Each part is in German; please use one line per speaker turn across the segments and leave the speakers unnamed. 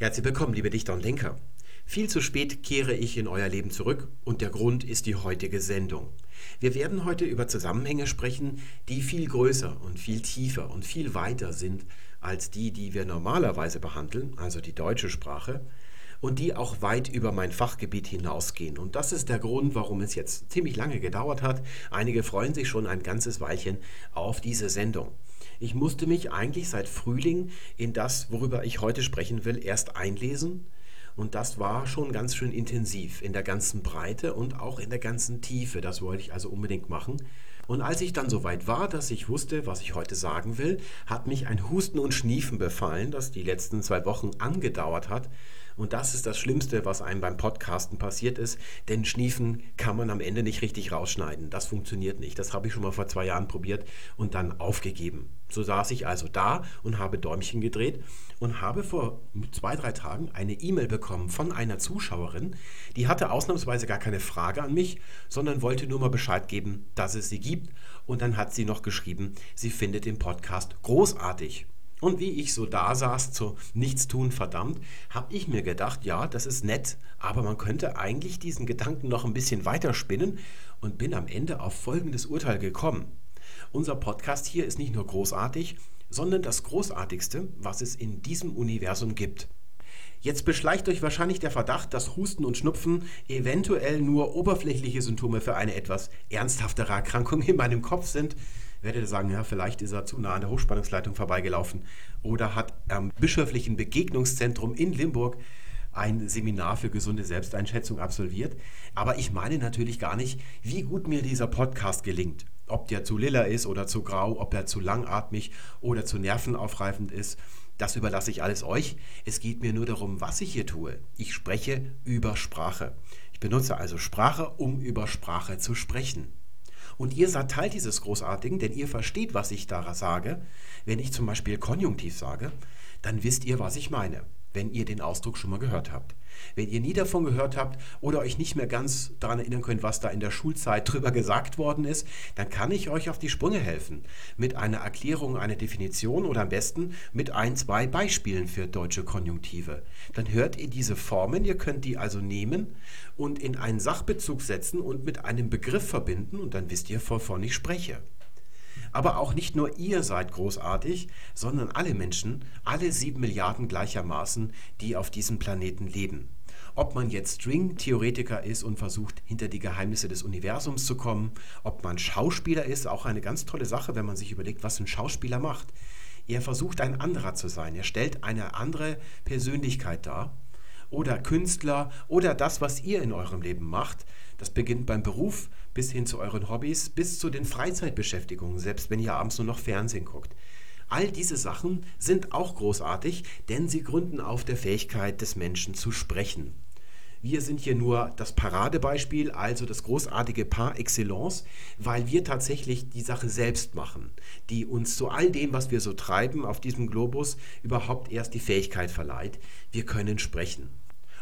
Herzlich willkommen, liebe Dichter und Denker. Viel zu spät kehre ich in euer Leben zurück und der Grund ist die heutige Sendung. Wir werden heute über Zusammenhänge sprechen, die viel größer und viel tiefer und viel weiter sind als die, die wir normalerweise behandeln, also die deutsche Sprache, und die auch weit über mein Fachgebiet hinausgehen. Und das ist der Grund, warum es jetzt ziemlich lange gedauert hat. Einige freuen sich schon ein ganzes Weilchen auf diese Sendung. Ich musste mich eigentlich seit Frühling in das, worüber ich heute sprechen will, erst einlesen. Und das war schon ganz schön intensiv in der ganzen Breite und auch in der ganzen Tiefe. Das wollte ich also unbedingt machen. Und als ich dann soweit war, dass ich wusste, was ich heute sagen will, hat mich ein Husten und Schniefen befallen, das die letzten zwei Wochen angedauert hat. Und das ist das Schlimmste, was einem beim Podcasten passiert ist, denn Schniefen kann man am Ende nicht richtig rausschneiden. Das funktioniert nicht. Das habe ich schon mal vor zwei Jahren probiert und dann aufgegeben. So saß ich also da und habe Däumchen gedreht und habe vor zwei, drei Tagen eine E-Mail bekommen von einer Zuschauerin, die hatte ausnahmsweise gar keine Frage an mich, sondern wollte nur mal Bescheid geben, dass es sie gibt. Und dann hat sie noch geschrieben, sie findet den Podcast großartig. Und wie ich so da saß, zu Nichtstun verdammt, habe ich mir gedacht, ja, das ist nett, aber man könnte eigentlich diesen Gedanken noch ein bisschen weiter spinnen und bin am Ende auf folgendes Urteil gekommen. Unser Podcast hier ist nicht nur großartig, sondern das Großartigste, was es in diesem Universum gibt. Jetzt beschleicht euch wahrscheinlich der Verdacht, dass Husten und Schnupfen eventuell nur oberflächliche Symptome für eine etwas ernsthaftere Erkrankung in meinem Kopf sind werdet ihr sagen, ja, vielleicht ist er zu nah an der Hochspannungsleitung vorbeigelaufen oder hat am bischöflichen Begegnungszentrum in Limburg ein Seminar für gesunde Selbsteinschätzung absolviert. Aber ich meine natürlich gar nicht, wie gut mir dieser Podcast gelingt. Ob der zu lila ist oder zu grau, ob er zu langatmig oder zu nervenaufreifend ist, das überlasse ich alles euch. Es geht mir nur darum, was ich hier tue. Ich spreche über Sprache. Ich benutze also Sprache, um über Sprache zu sprechen. Und ihr seid Teil dieses Großartigen, denn ihr versteht, was ich da sage. Wenn ich zum Beispiel Konjunktiv sage, dann wisst ihr, was ich meine wenn ihr den Ausdruck schon mal gehört habt. Wenn ihr nie davon gehört habt oder euch nicht mehr ganz daran erinnern könnt, was da in der Schulzeit drüber gesagt worden ist, dann kann ich euch auf die Sprünge helfen. Mit einer Erklärung, einer Definition oder am besten mit ein, zwei Beispielen für deutsche Konjunktive. Dann hört ihr diese Formen, ihr könnt die also nehmen und in einen Sachbezug setzen und mit einem Begriff verbinden und dann wisst ihr, wovon ich spreche. Aber auch nicht nur ihr seid großartig, sondern alle Menschen, alle sieben Milliarden gleichermaßen, die auf diesem Planeten leben. Ob man jetzt String-Theoretiker ist und versucht, hinter die Geheimnisse des Universums zu kommen, ob man Schauspieler ist, auch eine ganz tolle Sache, wenn man sich überlegt, was ein Schauspieler macht. Er versucht ein anderer zu sein, er stellt eine andere Persönlichkeit dar oder Künstler oder das, was ihr in eurem Leben macht. Das beginnt beim Beruf bis hin zu euren Hobbys, bis zu den Freizeitbeschäftigungen, selbst wenn ihr abends nur noch Fernsehen guckt. All diese Sachen sind auch großartig, denn sie gründen auf der Fähigkeit des Menschen zu sprechen. Wir sind hier nur das Paradebeispiel, also das großartige Par excellence, weil wir tatsächlich die Sache selbst machen, die uns zu all dem, was wir so treiben auf diesem Globus, überhaupt erst die Fähigkeit verleiht. Wir können sprechen.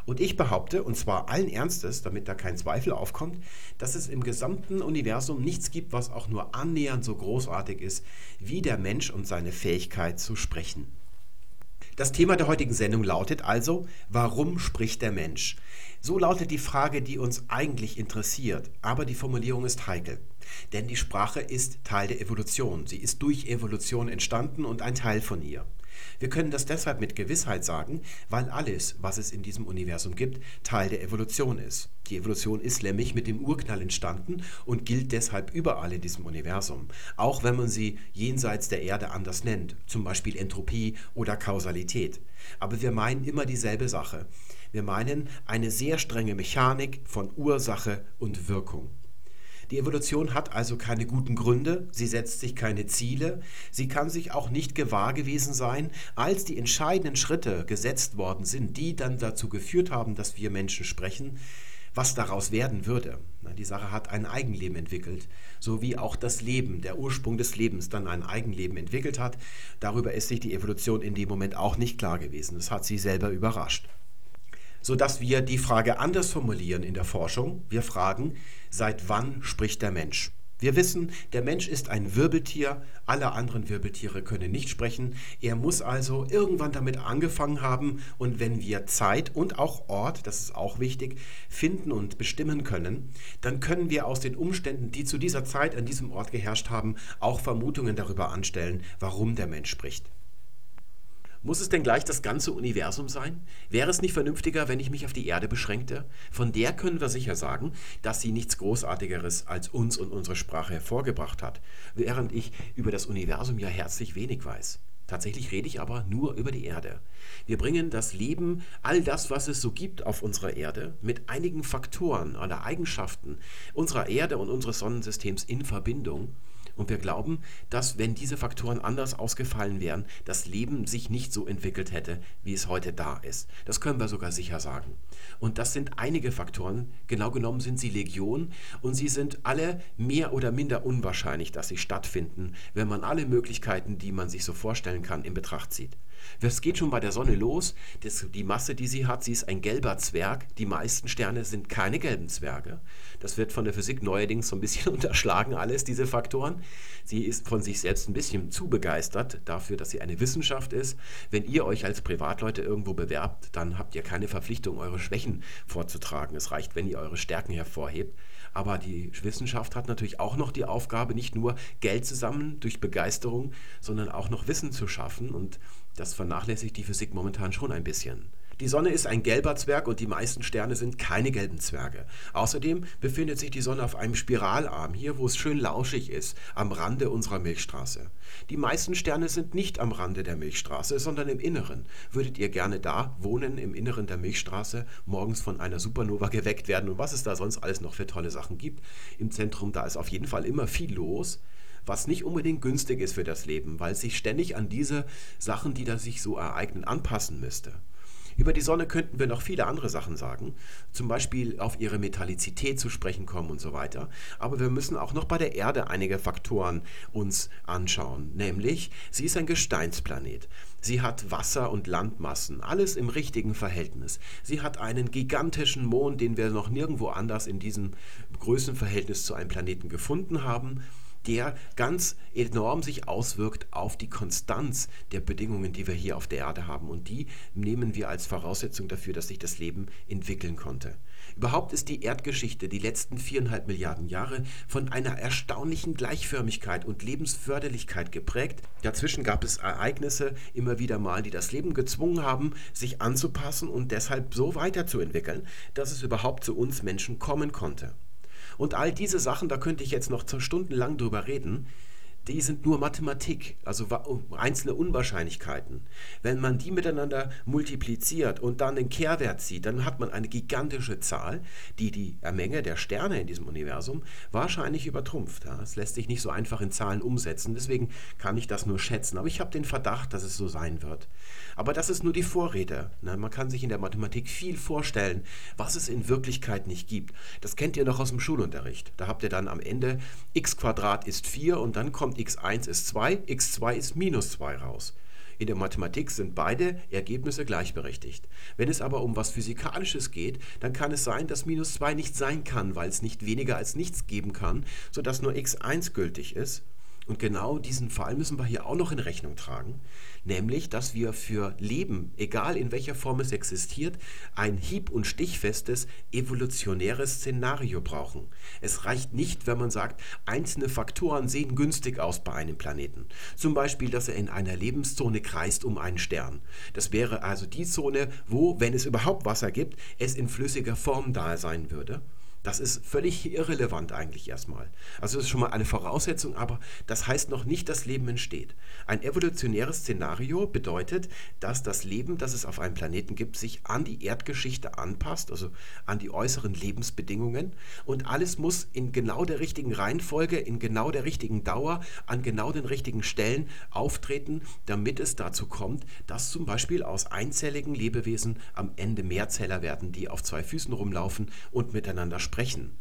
Und ich behaupte, und zwar allen Ernstes, damit da kein Zweifel aufkommt, dass es im gesamten Universum nichts gibt, was auch nur annähernd so großartig ist wie der Mensch und seine Fähigkeit zu sprechen. Das Thema der heutigen Sendung lautet also, warum spricht der Mensch? So lautet die Frage, die uns eigentlich interessiert, aber die Formulierung ist heikel. Denn die Sprache ist Teil der Evolution. Sie ist durch Evolution entstanden und ein Teil von ihr. Wir können das deshalb mit Gewissheit sagen, weil alles, was es in diesem Universum gibt, Teil der Evolution ist. Die Evolution ist nämlich mit dem Urknall entstanden und gilt deshalb überall in diesem Universum, auch wenn man sie jenseits der Erde anders nennt, zum Beispiel Entropie oder Kausalität. Aber wir meinen immer dieselbe Sache. Wir meinen eine sehr strenge Mechanik von Ursache und Wirkung. Die Evolution hat also keine guten Gründe, sie setzt sich keine Ziele, sie kann sich auch nicht gewahr gewesen sein, als die entscheidenden Schritte gesetzt worden sind, die dann dazu geführt haben, dass wir Menschen sprechen, was daraus werden würde. Die Sache hat ein Eigenleben entwickelt, so wie auch das Leben, der Ursprung des Lebens dann ein Eigenleben entwickelt hat. Darüber ist sich die Evolution in dem Moment auch nicht klar gewesen. Das hat sie selber überrascht sodass wir die Frage anders formulieren in der Forschung. Wir fragen, seit wann spricht der Mensch? Wir wissen, der Mensch ist ein Wirbeltier, alle anderen Wirbeltiere können nicht sprechen. Er muss also irgendwann damit angefangen haben und wenn wir Zeit und auch Ort, das ist auch wichtig, finden und bestimmen können, dann können wir aus den Umständen, die zu dieser Zeit an diesem Ort geherrscht haben, auch Vermutungen darüber anstellen, warum der Mensch spricht. Muss es denn gleich das ganze Universum sein? Wäre es nicht vernünftiger, wenn ich mich auf die Erde beschränkte? Von der können wir sicher sagen, dass sie nichts Großartigeres als uns und unsere Sprache hervorgebracht hat, während ich über das Universum ja herzlich wenig weiß. Tatsächlich rede ich aber nur über die Erde. Wir bringen das Leben, all das, was es so gibt auf unserer Erde, mit einigen Faktoren oder Eigenschaften unserer Erde und unseres Sonnensystems in Verbindung und wir glauben, dass wenn diese Faktoren anders ausgefallen wären, das Leben sich nicht so entwickelt hätte, wie es heute da ist. Das können wir sogar sicher sagen. Und das sind einige Faktoren, genau genommen sind sie Legion und sie sind alle mehr oder minder unwahrscheinlich, dass sie stattfinden, wenn man alle Möglichkeiten, die man sich so vorstellen kann, in Betracht zieht. Es geht schon bei der Sonne los. Das, die Masse, die sie hat, sie ist ein gelber Zwerg. Die meisten Sterne sind keine gelben Zwerge. Das wird von der Physik neuerdings so ein bisschen unterschlagen, alles diese Faktoren. Sie ist von sich selbst ein bisschen zu begeistert dafür, dass sie eine Wissenschaft ist. Wenn ihr euch als Privatleute irgendwo bewerbt, dann habt ihr keine Verpflichtung, eure Schwächen vorzutragen. Es reicht, wenn ihr eure Stärken hervorhebt. Aber die Wissenschaft hat natürlich auch noch die Aufgabe, nicht nur Geld zusammen durch Begeisterung, sondern auch noch Wissen zu schaffen. Und das vernachlässigt die Physik momentan schon ein bisschen. Die Sonne ist ein gelber Zwerg und die meisten Sterne sind keine gelben Zwerge. Außerdem befindet sich die Sonne auf einem Spiralarm, hier wo es schön lauschig ist, am Rande unserer Milchstraße. Die meisten Sterne sind nicht am Rande der Milchstraße, sondern im Inneren. Würdet ihr gerne da wohnen, im Inneren der Milchstraße, morgens von einer Supernova geweckt werden und was es da sonst alles noch für tolle Sachen gibt? Im Zentrum, da ist auf jeden Fall immer viel los was nicht unbedingt günstig ist für das Leben, weil es sich ständig an diese Sachen, die da sich so ereignen, anpassen müsste. Über die Sonne könnten wir noch viele andere Sachen sagen, zum Beispiel auf ihre Metallizität zu sprechen kommen und so weiter. Aber wir müssen auch noch bei der Erde einige Faktoren uns anschauen, nämlich sie ist ein Gesteinsplanet. Sie hat Wasser- und Landmassen, alles im richtigen Verhältnis. Sie hat einen gigantischen Mond, den wir noch nirgendwo anders in diesem Größenverhältnis zu einem Planeten gefunden haben der ganz enorm sich auswirkt auf die Konstanz der Bedingungen, die wir hier auf der Erde haben. Und die nehmen wir als Voraussetzung dafür, dass sich das Leben entwickeln konnte. Überhaupt ist die Erdgeschichte die letzten viereinhalb Milliarden Jahre von einer erstaunlichen Gleichförmigkeit und Lebensförderlichkeit geprägt. Dazwischen gab es Ereignisse immer wieder mal, die das Leben gezwungen haben, sich anzupassen und deshalb so weiterzuentwickeln, dass es überhaupt zu uns Menschen kommen konnte. Und all diese Sachen, da könnte ich jetzt noch stundenlang drüber reden, die sind nur Mathematik, also einzelne Unwahrscheinlichkeiten. Wenn man die miteinander multipliziert und dann den Kehrwert zieht, dann hat man eine gigantische Zahl, die die Menge der Sterne in diesem Universum wahrscheinlich übertrumpft. Das lässt sich nicht so einfach in Zahlen umsetzen, deswegen kann ich das nur schätzen. Aber ich habe den Verdacht, dass es so sein wird. Aber das ist nur die Vorrede. Ne? Man kann sich in der Mathematik viel vorstellen, was es in Wirklichkeit nicht gibt. Das kennt ihr noch aus dem Schulunterricht. Da habt ihr dann am Ende x ist 4 und dann kommt x1 ist 2, x2 ist minus 2 raus. In der Mathematik sind beide Ergebnisse gleichberechtigt. Wenn es aber um was Physikalisches geht, dann kann es sein, dass minus 2 nicht sein kann, weil es nicht weniger als nichts geben kann, sodass nur x1 gültig ist. Und genau diesen Fall müssen wir hier auch noch in Rechnung tragen, nämlich, dass wir für Leben, egal in welcher Form es existiert, ein hieb- und stichfestes evolutionäres Szenario brauchen. Es reicht nicht, wenn man sagt, einzelne Faktoren sehen günstig aus bei einem Planeten. Zum Beispiel, dass er in einer Lebenszone kreist um einen Stern. Das wäre also die Zone, wo, wenn es überhaupt Wasser gibt, es in flüssiger Form da sein würde. Das ist völlig irrelevant eigentlich erstmal. Also das ist schon mal eine Voraussetzung, aber das heißt noch nicht, dass Leben entsteht. Ein evolutionäres Szenario bedeutet, dass das Leben, das es auf einem Planeten gibt, sich an die Erdgeschichte anpasst, also an die äußeren Lebensbedingungen und alles muss in genau der richtigen Reihenfolge, in genau der richtigen Dauer, an genau den richtigen Stellen auftreten, damit es dazu kommt, dass zum Beispiel aus einzelligen Lebewesen am Ende Mehrzeller werden, die auf zwei Füßen rumlaufen und miteinander sprechen sprechen.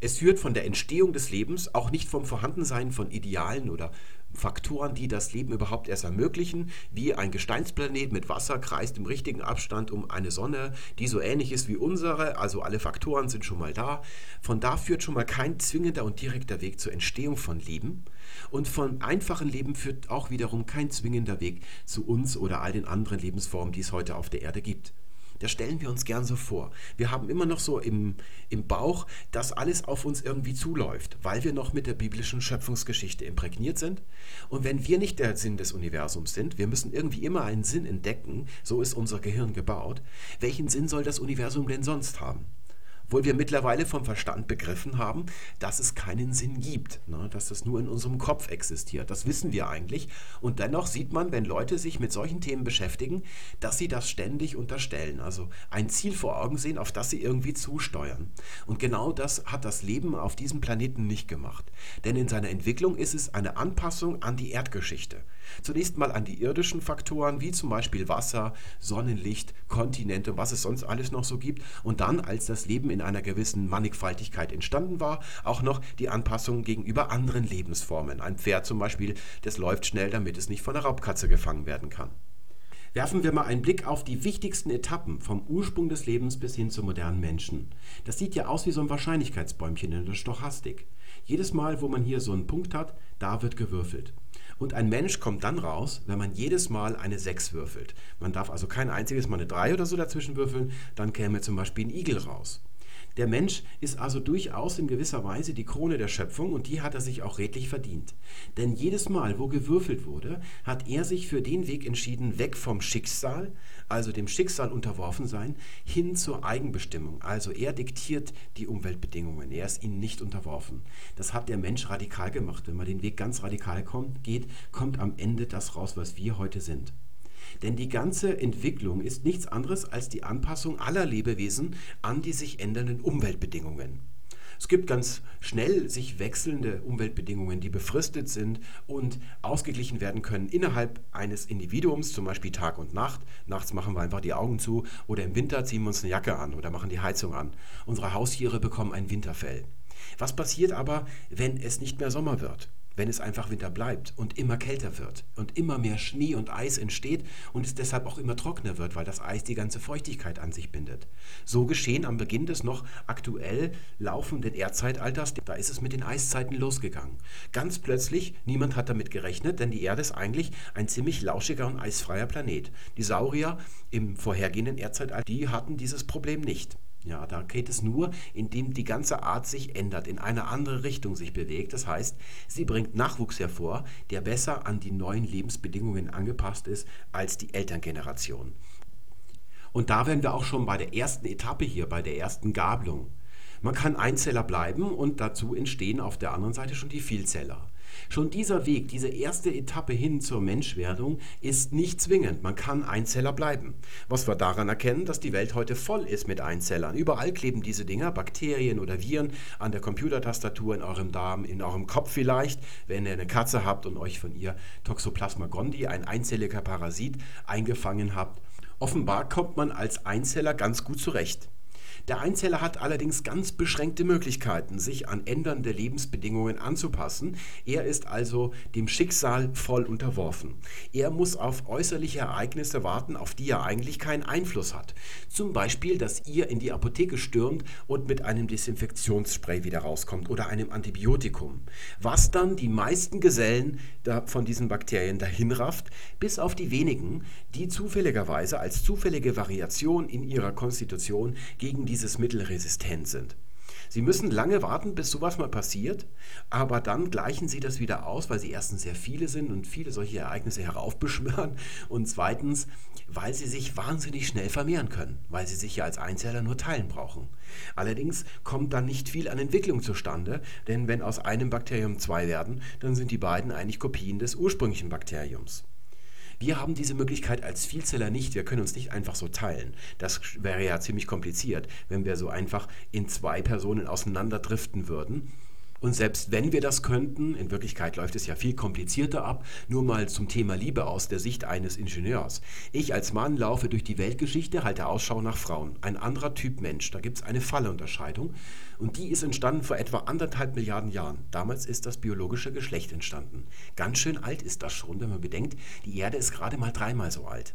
Es führt von der Entstehung des Lebens, auch nicht vom Vorhandensein von Idealen oder Faktoren, die das Leben überhaupt erst ermöglichen, wie ein Gesteinsplanet mit Wasser kreist im richtigen Abstand um eine Sonne, die so ähnlich ist wie unsere, also alle Faktoren sind schon mal da. Von da führt schon mal kein zwingender und direkter Weg zur Entstehung von Leben. Und von einfachen Leben führt auch wiederum kein zwingender Weg zu uns oder all den anderen Lebensformen, die es heute auf der Erde gibt. Das stellen wir uns gern so vor. Wir haben immer noch so im, im Bauch, dass alles auf uns irgendwie zuläuft, weil wir noch mit der biblischen Schöpfungsgeschichte imprägniert sind. Und wenn wir nicht der Sinn des Universums sind, wir müssen irgendwie immer einen Sinn entdecken, so ist unser Gehirn gebaut. Welchen Sinn soll das Universum denn sonst haben? Obwohl wir mittlerweile vom Verstand begriffen haben, dass es keinen Sinn gibt, ne? dass es nur in unserem Kopf existiert. Das wissen wir eigentlich. Und dennoch sieht man, wenn Leute sich mit solchen Themen beschäftigen, dass sie das ständig unterstellen. Also ein Ziel vor Augen sehen, auf das sie irgendwie zusteuern. Und genau das hat das Leben auf diesem Planeten nicht gemacht. Denn in seiner Entwicklung ist es eine Anpassung an die Erdgeschichte. Zunächst mal an die irdischen Faktoren, wie zum Beispiel Wasser, Sonnenlicht, Kontinente, was es sonst alles noch so gibt. Und dann, als das Leben in einer gewissen Mannigfaltigkeit entstanden war, auch noch die Anpassung gegenüber anderen Lebensformen. Ein Pferd zum Beispiel, das läuft schnell, damit es nicht von der Raubkatze gefangen werden kann. Werfen wir mal einen Blick auf die wichtigsten Etappen vom Ursprung des Lebens bis hin zum modernen Menschen. Das sieht ja aus wie so ein Wahrscheinlichkeitsbäumchen in der Stochastik. Jedes Mal, wo man hier so einen Punkt hat, da wird gewürfelt. Und ein Mensch kommt dann raus, wenn man jedes Mal eine 6 würfelt. Man darf also kein einziges Mal eine 3 oder so dazwischen würfeln, dann käme zum Beispiel ein Igel raus. Der Mensch ist also durchaus in gewisser Weise die Krone der Schöpfung und die hat er sich auch redlich verdient. Denn jedes Mal, wo gewürfelt wurde, hat er sich für den Weg entschieden, weg vom Schicksal, also dem Schicksal unterworfen sein, hin zur Eigenbestimmung. Also er diktiert die Umweltbedingungen, er ist ihnen nicht unterworfen. Das hat der Mensch radikal gemacht. Wenn man den Weg ganz radikal kommt, geht, kommt am Ende das raus, was wir heute sind. Denn die ganze Entwicklung ist nichts anderes als die Anpassung aller Lebewesen an die sich ändernden Umweltbedingungen. Es gibt ganz schnell sich wechselnde Umweltbedingungen, die befristet sind und ausgeglichen werden können innerhalb eines Individuums, zum Beispiel Tag und Nacht. Nachts machen wir einfach die Augen zu oder im Winter ziehen wir uns eine Jacke an oder machen die Heizung an. Unsere Haustiere bekommen ein Winterfell. Was passiert aber, wenn es nicht mehr Sommer wird? Wenn es einfach Winter bleibt und immer kälter wird und immer mehr Schnee und Eis entsteht und es deshalb auch immer trockener wird, weil das Eis die ganze Feuchtigkeit an sich bindet. So geschehen am Beginn des noch aktuell laufenden Erdzeitalters, da ist es mit den Eiszeiten losgegangen. Ganz plötzlich, niemand hat damit gerechnet, denn die Erde ist eigentlich ein ziemlich lauschiger und eisfreier Planet. Die Saurier im vorhergehenden Erdzeitalter, die hatten dieses Problem nicht. Ja, da geht es nur, indem die ganze Art sich ändert, in eine andere Richtung sich bewegt. Das heißt, sie bringt Nachwuchs hervor, der besser an die neuen Lebensbedingungen angepasst ist als die Elterngeneration. Und da wären wir auch schon bei der ersten Etappe hier, bei der ersten Gabelung. Man kann Einzeller bleiben und dazu entstehen auf der anderen Seite schon die Vielzeller. Schon dieser Weg, diese erste Etappe hin zur Menschwerdung ist nicht zwingend. Man kann Einzeller bleiben. Was wir daran erkennen, dass die Welt heute voll ist mit Einzellern. Überall kleben diese Dinger, Bakterien oder Viren, an der Computertastatur, in eurem Darm, in eurem Kopf vielleicht, wenn ihr eine Katze habt und euch von ihr Toxoplasma gondii, ein einzelliger Parasit, eingefangen habt. Offenbar kommt man als Einzeller ganz gut zurecht. Der Einzeller hat allerdings ganz beschränkte Möglichkeiten, sich an ändernde Lebensbedingungen anzupassen. Er ist also dem Schicksal voll unterworfen. Er muss auf äußerliche Ereignisse warten, auf die er eigentlich keinen Einfluss hat. Zum Beispiel, dass ihr in die Apotheke stürmt und mit einem Desinfektionsspray wieder rauskommt oder einem Antibiotikum. Was dann die meisten Gesellen von diesen Bakterien dahin rafft, bis auf die wenigen, die zufälligerweise als zufällige Variation in ihrer Konstitution gegen dieses Mittel resistent sind. Sie müssen lange warten, bis sowas mal passiert, aber dann gleichen sie das wieder aus, weil sie erstens sehr viele sind und viele solche Ereignisse heraufbeschwören und zweitens, weil sie sich wahnsinnig schnell vermehren können, weil sie sich ja als Einzeller nur teilen brauchen. Allerdings kommt dann nicht viel an Entwicklung zustande, denn wenn aus einem Bakterium zwei werden, dann sind die beiden eigentlich Kopien des ursprünglichen Bakteriums. Wir haben diese Möglichkeit als Vielzeller nicht. Wir können uns nicht einfach so teilen. Das wäre ja ziemlich kompliziert, wenn wir so einfach in zwei Personen auseinanderdriften würden. Und selbst wenn wir das könnten, in Wirklichkeit läuft es ja viel komplizierter ab, nur mal zum Thema Liebe aus der Sicht eines Ingenieurs. Ich als Mann laufe durch die Weltgeschichte, halte Ausschau nach Frauen. Ein anderer Typ Mensch, da gibt es eine Fallunterscheidung und die ist entstanden vor etwa anderthalb Milliarden Jahren. Damals ist das biologische Geschlecht entstanden. Ganz schön alt ist das schon, wenn man bedenkt, die Erde ist gerade mal dreimal so alt.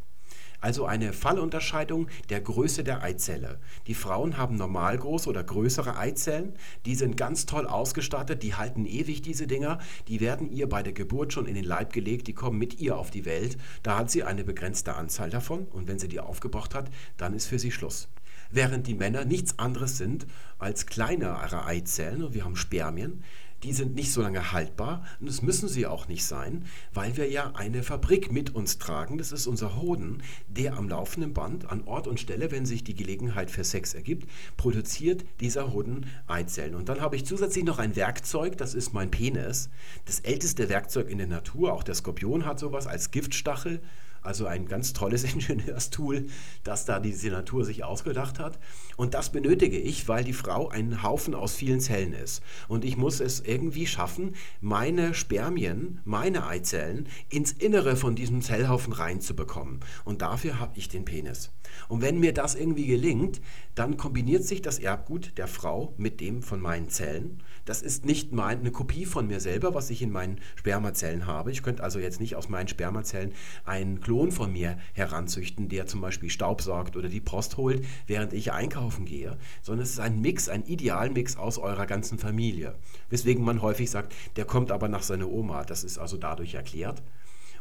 Also eine Fallunterscheidung der Größe der Eizelle. Die Frauen haben normal große oder größere Eizellen, die sind ganz toll ausgestattet, die halten ewig diese Dinger, die werden ihr bei der Geburt schon in den Leib gelegt, die kommen mit ihr auf die Welt. Da hat sie eine begrenzte Anzahl davon. Und wenn sie die aufgebraucht hat, dann ist für sie Schluss. Während die Männer nichts anderes sind als kleinere Eizellen, und wir haben Spermien, die sind nicht so lange haltbar und das müssen sie auch nicht sein, weil wir ja eine Fabrik mit uns tragen. Das ist unser Hoden, der am laufenden Band an Ort und Stelle, wenn sich die Gelegenheit für Sex ergibt, produziert dieser Hoden Eizellen. Und dann habe ich zusätzlich noch ein Werkzeug, das ist mein Penis, das älteste Werkzeug in der Natur. Auch der Skorpion hat sowas als Giftstachel. Also ein ganz tolles Ingenieurstool, das da diese Natur sich ausgedacht hat. Und das benötige ich, weil die Frau ein Haufen aus vielen Zellen ist. Und ich muss es irgendwie schaffen, meine Spermien, meine Eizellen ins Innere von diesem Zellhaufen reinzubekommen. Und dafür habe ich den Penis. Und wenn mir das irgendwie gelingt, dann kombiniert sich das Erbgut der Frau mit dem von meinen Zellen. Das ist nicht mein, eine Kopie von mir selber, was ich in meinen Spermazellen habe. Ich könnte also jetzt nicht aus meinen Spermazellen einen Klon von mir heranzüchten, der zum Beispiel Staub sorgt oder die Post holt, während ich einkaufen gehe, sondern es ist ein Mix, ein Idealmix aus eurer ganzen Familie. Weswegen man häufig sagt, der kommt aber nach seiner Oma. Das ist also dadurch erklärt.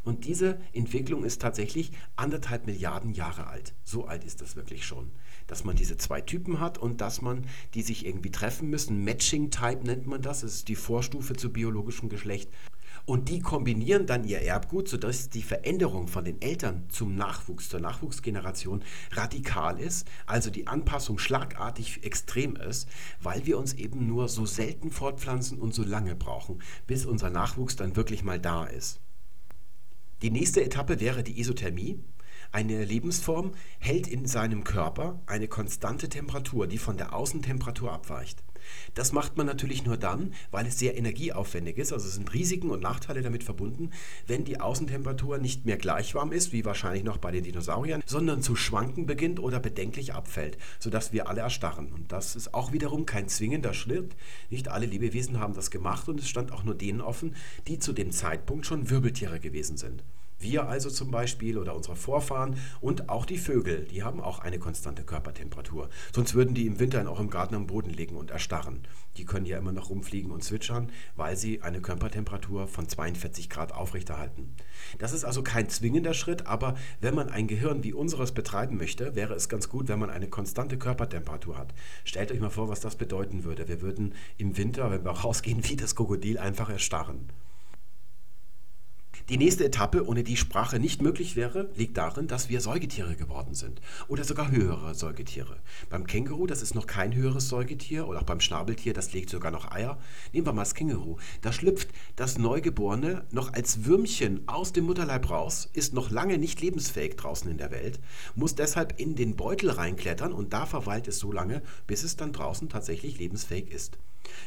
Und diese Entwicklung ist tatsächlich anderthalb Milliarden Jahre alt. So alt ist das wirklich schon. Dass man diese zwei Typen hat und dass man die sich irgendwie treffen müssen. Matching Type nennt man das. Das ist die Vorstufe zu biologischem Geschlecht. Und die kombinieren dann ihr Erbgut, sodass die Veränderung von den Eltern zum Nachwuchs, zur Nachwuchsgeneration radikal ist, also die Anpassung schlagartig extrem ist, weil wir uns eben nur so selten fortpflanzen und so lange brauchen, bis unser Nachwuchs dann wirklich mal da ist. Die nächste Etappe wäre die Isothermie. Eine Lebensform hält in seinem Körper eine konstante Temperatur, die von der Außentemperatur abweicht. Das macht man natürlich nur dann, weil es sehr energieaufwendig ist. Also es sind Risiken und Nachteile damit verbunden, wenn die Außentemperatur nicht mehr gleich warm ist, wie wahrscheinlich noch bei den Dinosauriern, sondern zu schwanken beginnt oder bedenklich abfällt, sodass wir alle erstarren. Und das ist auch wiederum kein zwingender Schritt. Nicht alle Lebewesen haben das gemacht und es stand auch nur denen offen, die zu dem Zeitpunkt schon Wirbeltiere gewesen sind. Wir also zum Beispiel oder unsere Vorfahren und auch die Vögel, die haben auch eine konstante Körpertemperatur. Sonst würden die im Winter auch im Garten am Boden liegen und erstarren. Die können ja immer noch rumfliegen und zwitschern, weil sie eine Körpertemperatur von 42 Grad aufrechterhalten. Das ist also kein zwingender Schritt, aber wenn man ein Gehirn wie unseres betreiben möchte, wäre es ganz gut, wenn man eine konstante Körpertemperatur hat. Stellt euch mal vor, was das bedeuten würde. Wir würden im Winter, wenn wir rausgehen, wie das Krokodil einfach erstarren. Die nächste Etappe, ohne die Sprache nicht möglich wäre, liegt darin, dass wir Säugetiere geworden sind. Oder sogar höhere Säugetiere. Beim Känguru, das ist noch kein höheres Säugetier, oder auch beim Schnabeltier, das legt sogar noch Eier. Nehmen wir mal das Känguru. Da schlüpft das Neugeborene noch als Würmchen aus dem Mutterleib raus, ist noch lange nicht lebensfähig draußen in der Welt, muss deshalb in den Beutel reinklettern und da verweilt es so lange, bis es dann draußen tatsächlich lebensfähig ist.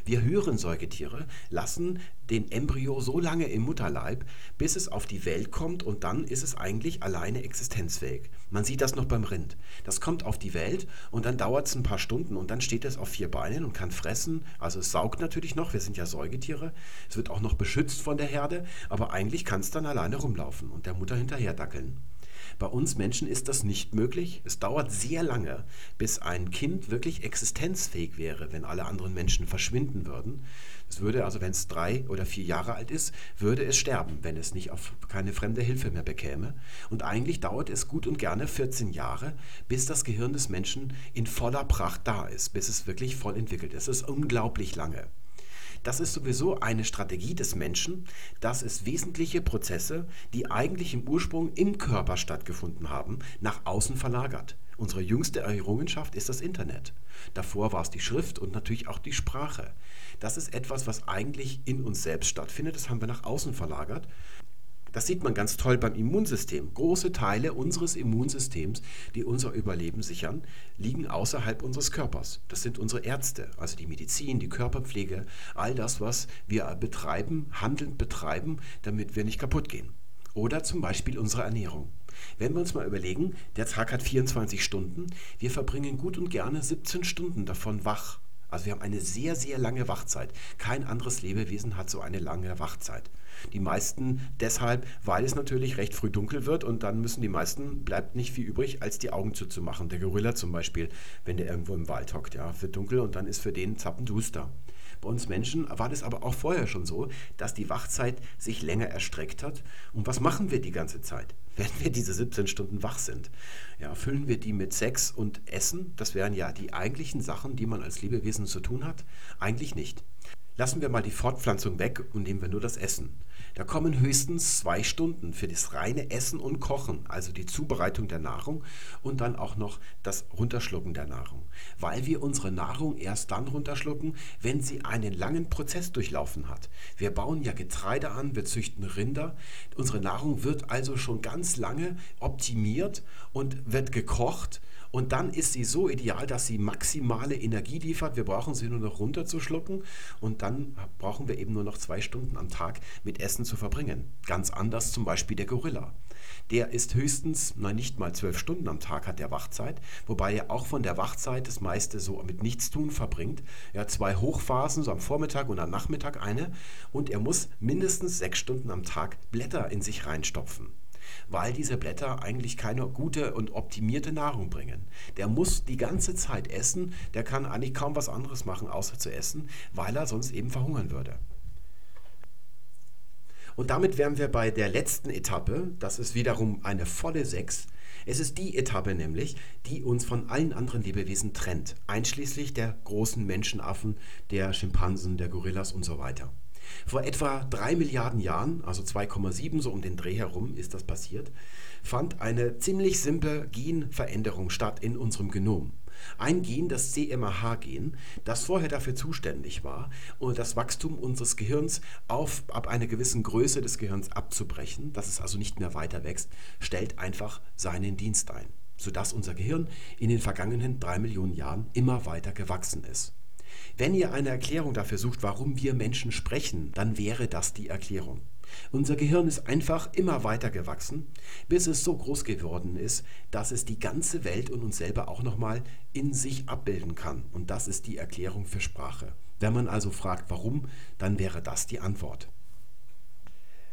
Wir höheren Säugetiere lassen den Embryo so lange im Mutterleib, bis es auf die Welt kommt und dann ist es eigentlich alleine existenzfähig. Man sieht das noch beim Rind. Das kommt auf die Welt und dann dauert es ein paar Stunden und dann steht es auf vier Beinen und kann fressen. Also es saugt natürlich noch, wir sind ja Säugetiere. Es wird auch noch beschützt von der Herde, aber eigentlich kann es dann alleine rumlaufen und der Mutter hinterher dackeln. Bei uns Menschen ist das nicht möglich. Es dauert sehr lange, bis ein Kind wirklich existenzfähig wäre, wenn alle anderen Menschen verschwinden würden. Es würde also, wenn es drei oder vier Jahre alt ist, würde es sterben, wenn es nicht auf keine fremde Hilfe mehr bekäme. Und eigentlich dauert es gut und gerne 14 Jahre, bis das Gehirn des Menschen in voller Pracht da ist, bis es wirklich voll entwickelt ist. Es ist unglaublich lange. Das ist sowieso eine Strategie des Menschen, dass es wesentliche Prozesse, die eigentlich im Ursprung im Körper stattgefunden haben, nach außen verlagert. Unsere jüngste Errungenschaft ist das Internet. Davor war es die Schrift und natürlich auch die Sprache. Das ist etwas, was eigentlich in uns selbst stattfindet. Das haben wir nach außen verlagert. Das sieht man ganz toll beim Immunsystem. Große Teile unseres Immunsystems, die unser Überleben sichern, liegen außerhalb unseres Körpers. Das sind unsere Ärzte, also die Medizin, die Körperpflege, all das, was wir betreiben, handelnd betreiben, damit wir nicht kaputt gehen. Oder zum Beispiel unsere Ernährung. Wenn wir uns mal überlegen, der Tag hat 24 Stunden, wir verbringen gut und gerne 17 Stunden davon wach. Also wir haben eine sehr, sehr lange Wachzeit. Kein anderes Lebewesen hat so eine lange Wachzeit. Die meisten deshalb, weil es natürlich recht früh dunkel wird und dann müssen die meisten, bleibt nicht viel übrig, als die Augen zuzumachen. Der Gorilla zum Beispiel, wenn der irgendwo im Wald hockt, ja, wird dunkel und dann ist für den zappenduster. Bei uns Menschen war das aber auch vorher schon so, dass die Wachzeit sich länger erstreckt hat. Und was machen wir die ganze Zeit, wenn wir diese 17 Stunden wach sind? Ja, füllen wir die mit Sex und Essen? Das wären ja die eigentlichen Sachen, die man als Lebewesen zu tun hat? Eigentlich nicht. Lassen wir mal die Fortpflanzung weg und nehmen wir nur das Essen. Da kommen höchstens zwei Stunden für das reine Essen und Kochen, also die Zubereitung der Nahrung und dann auch noch das Runterschlucken der Nahrung. Weil wir unsere Nahrung erst dann runterschlucken, wenn sie einen langen Prozess durchlaufen hat. Wir bauen ja Getreide an, wir züchten Rinder. Unsere Nahrung wird also schon ganz lange optimiert und wird gekocht und dann ist sie so ideal, dass sie maximale Energie liefert. Wir brauchen sie nur noch runterzuschlucken und dann brauchen wir eben nur noch zwei Stunden am Tag mit Essen zu verbringen. Ganz anders zum Beispiel der Gorilla. Der ist höchstens, nein, nicht mal zwölf Stunden am Tag hat der Wachzeit, wobei er auch von der Wachzeit das meiste so mit Nichtstun verbringt. Er hat zwei Hochphasen, so am Vormittag und am Nachmittag eine, und er muss mindestens sechs Stunden am Tag Blätter in sich reinstopfen weil diese Blätter eigentlich keine gute und optimierte Nahrung bringen. Der muss die ganze Zeit essen, der kann eigentlich kaum was anderes machen, außer zu essen, weil er sonst eben verhungern würde. Und damit wären wir bei der letzten Etappe, das ist wiederum eine volle Sechs. Es ist die Etappe nämlich, die uns von allen anderen Lebewesen trennt, einschließlich der großen Menschenaffen, der Schimpansen, der Gorillas und so weiter. Vor etwa drei Milliarden Jahren, also 2,7 so um den Dreh herum ist das passiert, fand eine ziemlich simple Genveränderung statt in unserem Genom. Ein Gen, das CMAH-Gen, das vorher dafür zuständig war, das Wachstum unseres Gehirns auf, ab einer gewissen Größe des Gehirns abzubrechen, dass es also nicht mehr weiter wächst, stellt einfach seinen Dienst ein, sodass unser Gehirn in den vergangenen drei Millionen Jahren immer weiter gewachsen ist. Wenn ihr eine Erklärung dafür sucht, warum wir Menschen sprechen, dann wäre das die Erklärung. Unser Gehirn ist einfach immer weiter gewachsen, bis es so groß geworden ist, dass es die ganze Welt und uns selber auch nochmal in sich abbilden kann. Und das ist die Erklärung für Sprache. Wenn man also fragt, warum, dann wäre das die Antwort.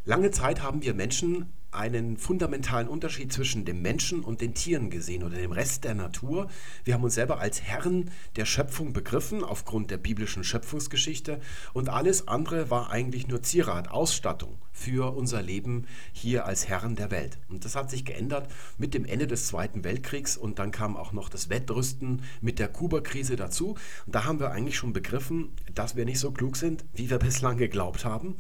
Lange Zeit haben wir Menschen einen fundamentalen Unterschied zwischen dem Menschen und den Tieren gesehen oder dem Rest der Natur. Wir haben uns selber als Herren der Schöpfung begriffen aufgrund der biblischen Schöpfungsgeschichte und alles andere war eigentlich nur Zierat, Ausstattung für unser Leben hier als Herren der Welt. Und das hat sich geändert mit dem Ende des Zweiten Weltkriegs und dann kam auch noch das Wettrüsten mit der Kuba-Krise dazu. Und da haben wir eigentlich schon begriffen, dass wir nicht so klug sind, wie wir bislang geglaubt haben.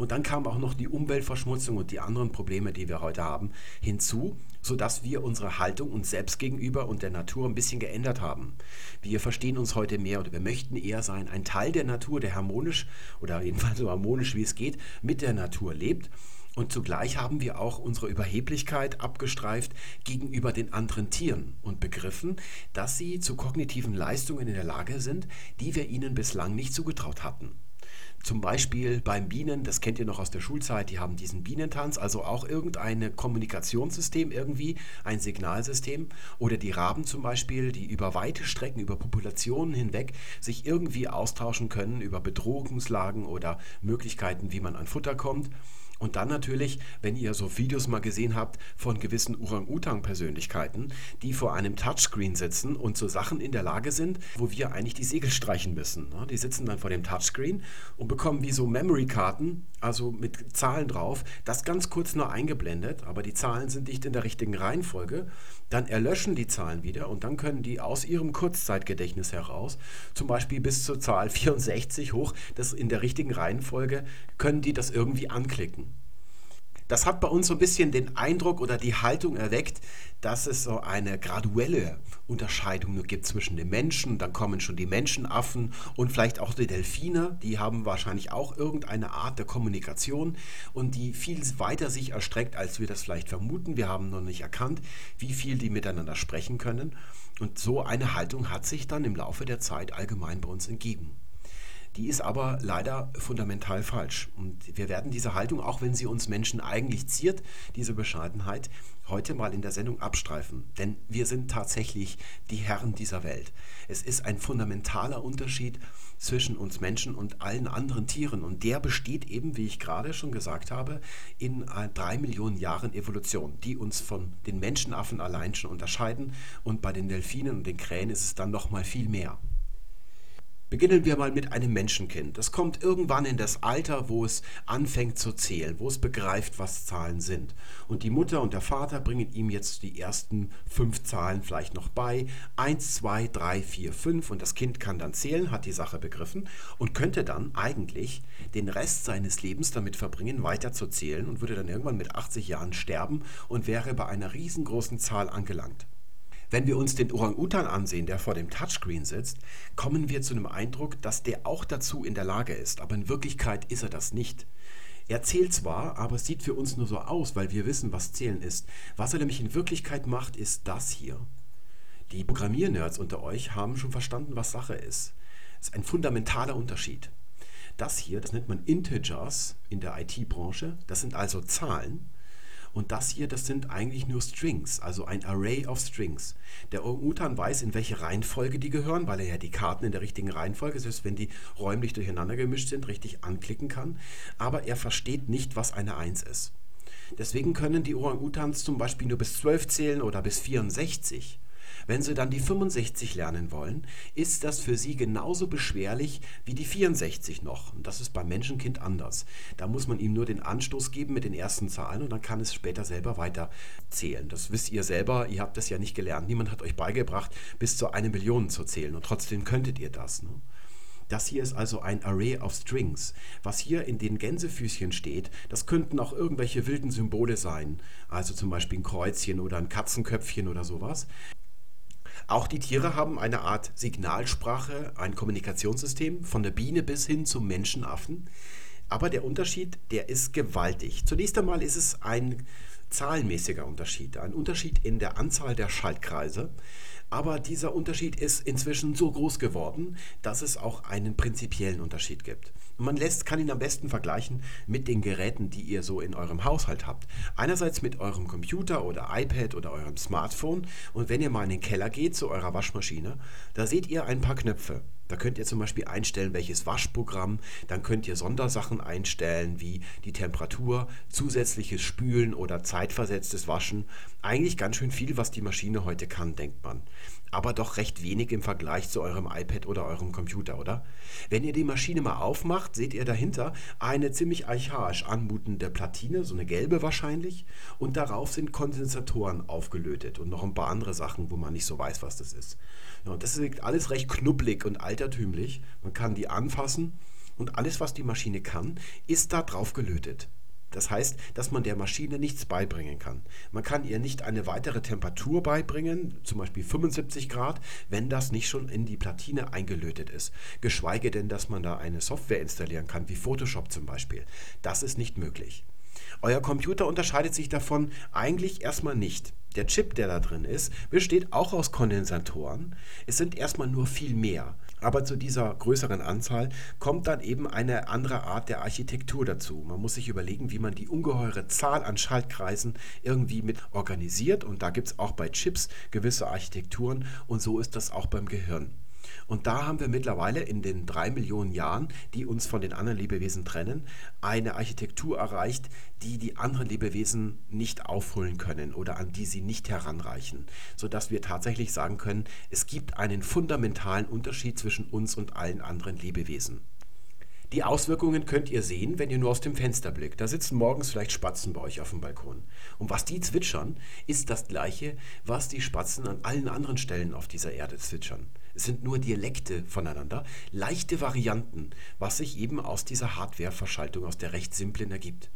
Und dann kam auch noch die Umweltverschmutzung und die anderen Probleme, die wir heute haben, hinzu, sodass wir unsere Haltung uns selbst gegenüber und der Natur ein bisschen geändert haben. Wir verstehen uns heute mehr oder wir möchten eher sein, ein Teil der Natur, der harmonisch oder jedenfalls so harmonisch wie es geht, mit der Natur lebt. Und zugleich haben wir auch unsere Überheblichkeit abgestreift gegenüber den anderen Tieren und begriffen, dass sie zu kognitiven Leistungen in der Lage sind, die wir ihnen bislang nicht zugetraut hatten. Zum Beispiel beim Bienen, das kennt ihr noch aus der Schulzeit, die haben diesen Bienentanz, also auch irgendein Kommunikationssystem irgendwie, ein Signalsystem. Oder die Raben zum Beispiel, die über weite Strecken, über Populationen hinweg sich irgendwie austauschen können über Bedrohungslagen oder Möglichkeiten, wie man an Futter kommt. Und dann natürlich, wenn ihr so Videos mal gesehen habt von gewissen Orang-Utang-Persönlichkeiten, die vor einem Touchscreen sitzen und so Sachen in der Lage sind, wo wir eigentlich die Segel streichen müssen. Ne? Die sitzen dann vor dem Touchscreen und bekommen wie so Memory-Karten, also mit Zahlen drauf, das ganz kurz nur eingeblendet, aber die Zahlen sind nicht in der richtigen Reihenfolge. Dann erlöschen die Zahlen wieder und dann können die aus ihrem Kurzzeitgedächtnis heraus, zum Beispiel bis zur Zahl 64 hoch, das in der richtigen Reihenfolge, können die das irgendwie anklicken. Das hat bei uns so ein bisschen den Eindruck oder die Haltung erweckt, dass es so eine graduelle Unterscheidung nur gibt zwischen den Menschen. Dann kommen schon die Menschenaffen und vielleicht auch die Delfine. Die haben wahrscheinlich auch irgendeine Art der Kommunikation und die viel weiter sich erstreckt, als wir das vielleicht vermuten. Wir haben noch nicht erkannt, wie viel die miteinander sprechen können. Und so eine Haltung hat sich dann im Laufe der Zeit allgemein bei uns entgegen. Die ist aber leider fundamental falsch. Und wir werden diese Haltung, auch wenn sie uns Menschen eigentlich ziert, diese Bescheidenheit, heute mal in der Sendung abstreifen. Denn wir sind tatsächlich die Herren dieser Welt. Es ist ein fundamentaler Unterschied zwischen uns Menschen und allen anderen Tieren. Und der besteht eben, wie ich gerade schon gesagt habe, in drei Millionen Jahren Evolution, die uns von den Menschenaffen allein schon unterscheiden. Und bei den Delfinen und den Krähen ist es dann noch mal viel mehr. Beginnen wir mal mit einem Menschenkind. Es kommt irgendwann in das Alter, wo es anfängt zu zählen, wo es begreift, was Zahlen sind. Und die Mutter und der Vater bringen ihm jetzt die ersten fünf Zahlen vielleicht noch bei. Eins, zwei, drei, vier, fünf. Und das Kind kann dann zählen, hat die Sache begriffen und könnte dann eigentlich den Rest seines Lebens damit verbringen, weiter zu zählen und würde dann irgendwann mit 80 Jahren sterben und wäre bei einer riesengroßen Zahl angelangt. Wenn wir uns den Orang-Utan ansehen, der vor dem Touchscreen sitzt, kommen wir zu dem Eindruck, dass der auch dazu in der Lage ist, aber in Wirklichkeit ist er das nicht. Er zählt zwar, aber es sieht für uns nur so aus, weil wir wissen, was Zählen ist. Was er nämlich in Wirklichkeit macht, ist das hier. Die Programmiernerds unter euch haben schon verstanden, was Sache ist. Es ist ein fundamentaler Unterschied. Das hier, das nennt man Integers in der IT-Branche. Das sind also Zahlen. Und das hier, das sind eigentlich nur Strings, also ein Array of Strings. Der Orang-Utan weiß, in welche Reihenfolge die gehören, weil er ja die Karten in der richtigen Reihenfolge, selbst wenn die räumlich durcheinander gemischt sind, richtig anklicken kann. Aber er versteht nicht, was eine 1 ist. Deswegen können die Orang-Utans zum Beispiel nur bis 12 zählen oder bis 64. Wenn Sie dann die 65 lernen wollen, ist das für Sie genauso beschwerlich wie die 64 noch. Und das ist beim Menschenkind anders. Da muss man ihm nur den Anstoß geben mit den ersten Zahlen und dann kann es später selber weiter zählen. Das wisst ihr selber, ihr habt das ja nicht gelernt. Niemand hat euch beigebracht, bis zu eine Million zu zählen und trotzdem könntet ihr das. Ne? Das hier ist also ein Array of Strings. Was hier in den Gänsefüßchen steht, das könnten auch irgendwelche wilden Symbole sein. Also zum Beispiel ein Kreuzchen oder ein Katzenköpfchen oder sowas. Auch die Tiere haben eine Art Signalsprache, ein Kommunikationssystem, von der Biene bis hin zum Menschenaffen. Aber der Unterschied, der ist gewaltig. Zunächst einmal ist es ein zahlenmäßiger Unterschied, ein Unterschied in der Anzahl der Schaltkreise. Aber dieser Unterschied ist inzwischen so groß geworden, dass es auch einen prinzipiellen Unterschied gibt. Man lässt, kann ihn am besten vergleichen mit den Geräten, die ihr so in eurem Haushalt habt. Einerseits mit eurem Computer oder iPad oder eurem Smartphone und wenn ihr mal in den Keller geht zu eurer Waschmaschine, da seht ihr ein paar Knöpfe. Da könnt ihr zum Beispiel einstellen, welches Waschprogramm. Dann könnt ihr Sondersachen einstellen, wie die Temperatur, zusätzliches Spülen oder zeitversetztes Waschen. Eigentlich ganz schön viel, was die Maschine heute kann, denkt man. Aber doch recht wenig im Vergleich zu eurem iPad oder eurem Computer, oder? Wenn ihr die Maschine mal aufmacht, seht ihr dahinter eine ziemlich archaisch anmutende Platine, so eine gelbe wahrscheinlich. Und darauf sind Kondensatoren aufgelötet und noch ein paar andere Sachen, wo man nicht so weiß, was das ist. Ja, das ist alles recht knubbelig und altertümlich. Man kann die anfassen und alles, was die Maschine kann, ist da drauf gelötet. Das heißt, dass man der Maschine nichts beibringen kann. Man kann ihr nicht eine weitere Temperatur beibringen, zum Beispiel 75 Grad, wenn das nicht schon in die Platine eingelötet ist. Geschweige denn, dass man da eine Software installieren kann, wie Photoshop zum Beispiel. Das ist nicht möglich. Euer Computer unterscheidet sich davon eigentlich erstmal nicht. Der Chip, der da drin ist, besteht auch aus Kondensatoren. Es sind erstmal nur viel mehr. Aber zu dieser größeren Anzahl kommt dann eben eine andere Art der Architektur dazu. Man muss sich überlegen, wie man die ungeheure Zahl an Schaltkreisen irgendwie mit organisiert. Und da gibt es auch bei Chips gewisse Architekturen. Und so ist das auch beim Gehirn. Und da haben wir mittlerweile in den drei Millionen Jahren, die uns von den anderen Lebewesen trennen, eine Architektur erreicht, die die anderen Lebewesen nicht aufholen können oder an die sie nicht heranreichen, sodass wir tatsächlich sagen können, es gibt einen fundamentalen Unterschied zwischen uns und allen anderen Lebewesen. Die Auswirkungen könnt ihr sehen, wenn ihr nur aus dem Fenster blickt. Da sitzen morgens vielleicht Spatzen bei euch auf dem Balkon. Und was die zwitschern, ist das gleiche, was die Spatzen an allen anderen Stellen auf dieser Erde zwitschern. Es sind nur Dialekte voneinander, leichte Varianten, was sich eben aus dieser Hardware-Verschaltung, aus der recht simplen ergibt.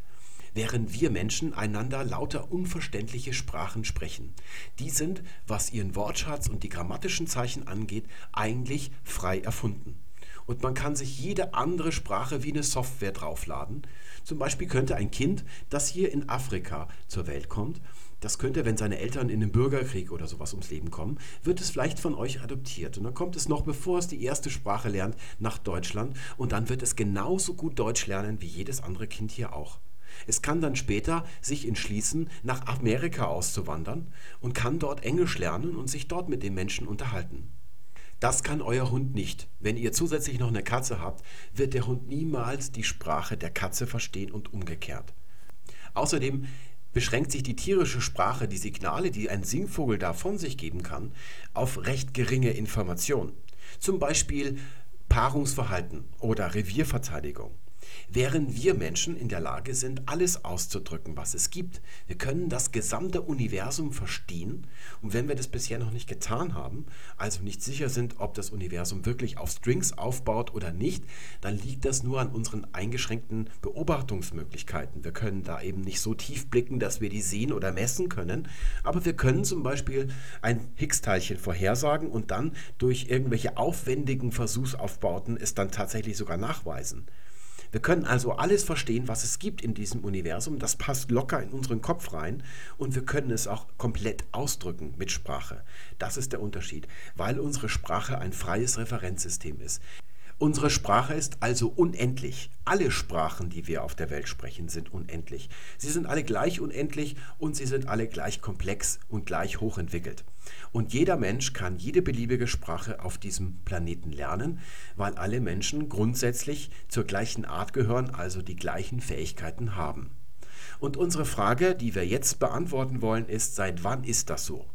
während wir Menschen einander lauter unverständliche Sprachen sprechen. Die sind, was ihren Wortschatz und die grammatischen Zeichen angeht, eigentlich frei erfunden. Und man kann sich jede andere Sprache wie eine Software draufladen. Zum Beispiel könnte ein Kind, das hier in Afrika zur Welt kommt, das könnte, wenn seine Eltern in den Bürgerkrieg oder sowas ums Leben kommen, wird es vielleicht von euch adoptiert. Und dann kommt es noch, bevor es die erste Sprache lernt, nach Deutschland. Und dann wird es genauso gut Deutsch lernen wie jedes andere Kind hier auch. Es kann dann später sich entschließen, nach Amerika auszuwandern und kann dort Englisch lernen und sich dort mit den Menschen unterhalten. Das kann euer Hund nicht. Wenn ihr zusätzlich noch eine Katze habt, wird der Hund niemals die Sprache der Katze verstehen und umgekehrt. Außerdem beschränkt sich die tierische Sprache, die Signale, die ein Singvogel da von sich geben kann, auf recht geringe Informationen. Zum Beispiel Paarungsverhalten oder Revierverteidigung. Während wir Menschen in der Lage sind, alles auszudrücken, was es gibt. Wir können das gesamte Universum verstehen. Und wenn wir das bisher noch nicht getan haben, also nicht sicher sind, ob das Universum wirklich auf Strings aufbaut oder nicht, dann liegt das nur an unseren eingeschränkten Beobachtungsmöglichkeiten. Wir können da eben nicht so tief blicken, dass wir die sehen oder messen können. Aber wir können zum Beispiel ein Higgs-Teilchen vorhersagen und dann durch irgendwelche aufwendigen Versuchsaufbauten es dann tatsächlich sogar nachweisen. Wir können also alles verstehen, was es gibt in diesem Universum. Das passt locker in unseren Kopf rein und wir können es auch komplett ausdrücken mit Sprache. Das ist der Unterschied, weil unsere Sprache ein freies Referenzsystem ist. Unsere Sprache ist also unendlich. Alle Sprachen, die wir auf der Welt sprechen, sind unendlich. Sie sind alle gleich unendlich und sie sind alle gleich komplex und gleich hochentwickelt. Und jeder Mensch kann jede beliebige Sprache auf diesem Planeten lernen, weil alle Menschen grundsätzlich zur gleichen Art gehören, also die gleichen Fähigkeiten haben. Und unsere Frage, die wir jetzt beantworten wollen, ist, seit wann ist das so?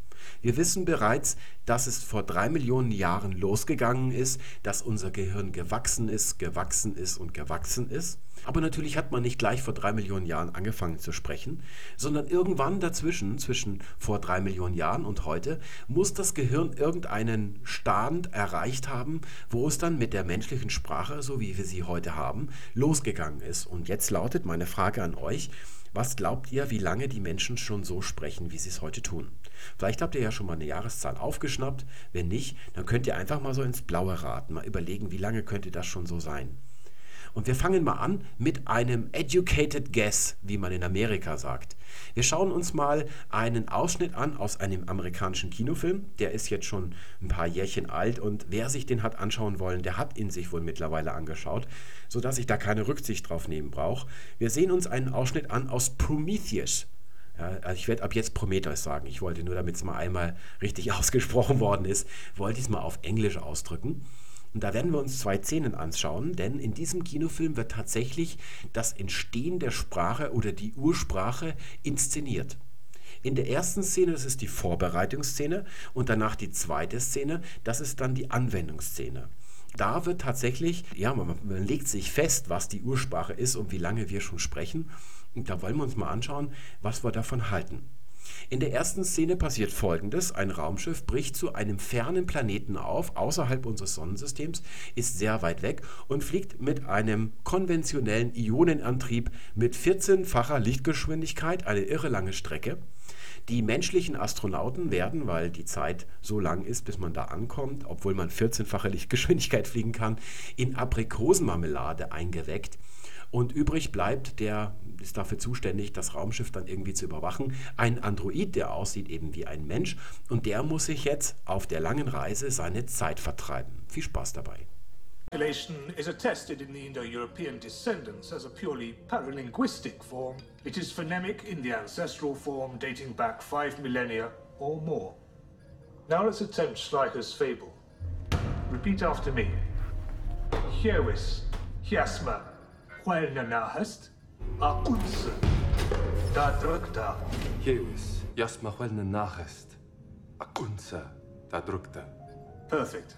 Wir wissen bereits, dass es vor drei Millionen Jahren losgegangen ist, dass unser Gehirn gewachsen ist, gewachsen ist und gewachsen ist. Aber natürlich hat man nicht gleich vor drei Millionen Jahren angefangen zu sprechen, sondern irgendwann dazwischen, zwischen vor drei Millionen Jahren und heute, muss das Gehirn irgendeinen Stand erreicht haben, wo es dann mit der menschlichen Sprache, so wie wir sie heute haben, losgegangen ist. Und jetzt lautet meine Frage an euch, was glaubt ihr, wie lange die Menschen schon so sprechen, wie sie es heute tun? Vielleicht habt ihr ja schon mal eine Jahreszahl aufgeschnappt. Wenn nicht, dann könnt ihr einfach mal so ins Blaue raten, mal überlegen, wie lange könnte das schon so sein. Und wir fangen mal an mit einem educated guess, wie man in Amerika sagt. Wir schauen uns mal einen Ausschnitt an aus einem amerikanischen Kinofilm. Der ist jetzt schon ein paar Jährchen alt und wer sich den hat anschauen wollen, der hat ihn sich wohl mittlerweile angeschaut, sodass ich da keine Rücksicht drauf nehmen brauche. Wir sehen uns einen Ausschnitt an aus Prometheus. Ja, also ich werde ab jetzt Prometheus sagen. Ich wollte nur, damit es mal einmal richtig ausgesprochen worden ist, wollte ich es mal auf Englisch ausdrücken. Und da werden wir uns zwei Szenen anschauen, denn in diesem Kinofilm wird tatsächlich das Entstehen der Sprache oder die Ursprache inszeniert. In der ersten Szene, das ist die Vorbereitungsszene und danach die zweite Szene, das ist dann die Anwendungsszene. Da wird tatsächlich, ja, man, man legt sich fest, was die Ursprache ist und wie lange wir schon sprechen. Und da wollen wir uns mal anschauen, was wir davon halten. In der ersten Szene passiert Folgendes. Ein Raumschiff bricht zu einem fernen Planeten auf, außerhalb unseres Sonnensystems, ist sehr weit weg und fliegt mit einem konventionellen Ionenantrieb mit 14-facher Lichtgeschwindigkeit eine irre lange Strecke. Die menschlichen Astronauten werden, weil die Zeit so lang ist, bis man da ankommt, obwohl man 14-fache Lichtgeschwindigkeit fliegen kann, in Aprikosenmarmelade eingeweckt. Und übrig bleibt, der ist dafür zuständig, das Raumschiff dann irgendwie zu überwachen, ein Android, der aussieht eben wie ein Mensch. Und der muss sich jetzt auf der langen Reise seine Zeit vertreiben. Viel Spaß dabei.
Population is attested in the Indo-European descendants as a purely paralinguistic form. It is phonemic in the ancestral form dating back five millennia or more. Now let's attempt Schleicher's fable. Repeat after me. Hiewis, hiasma, huelna unse, da drukta.
Hiewis, jasma huelna nahest, a unse, da drukta.
Perfect.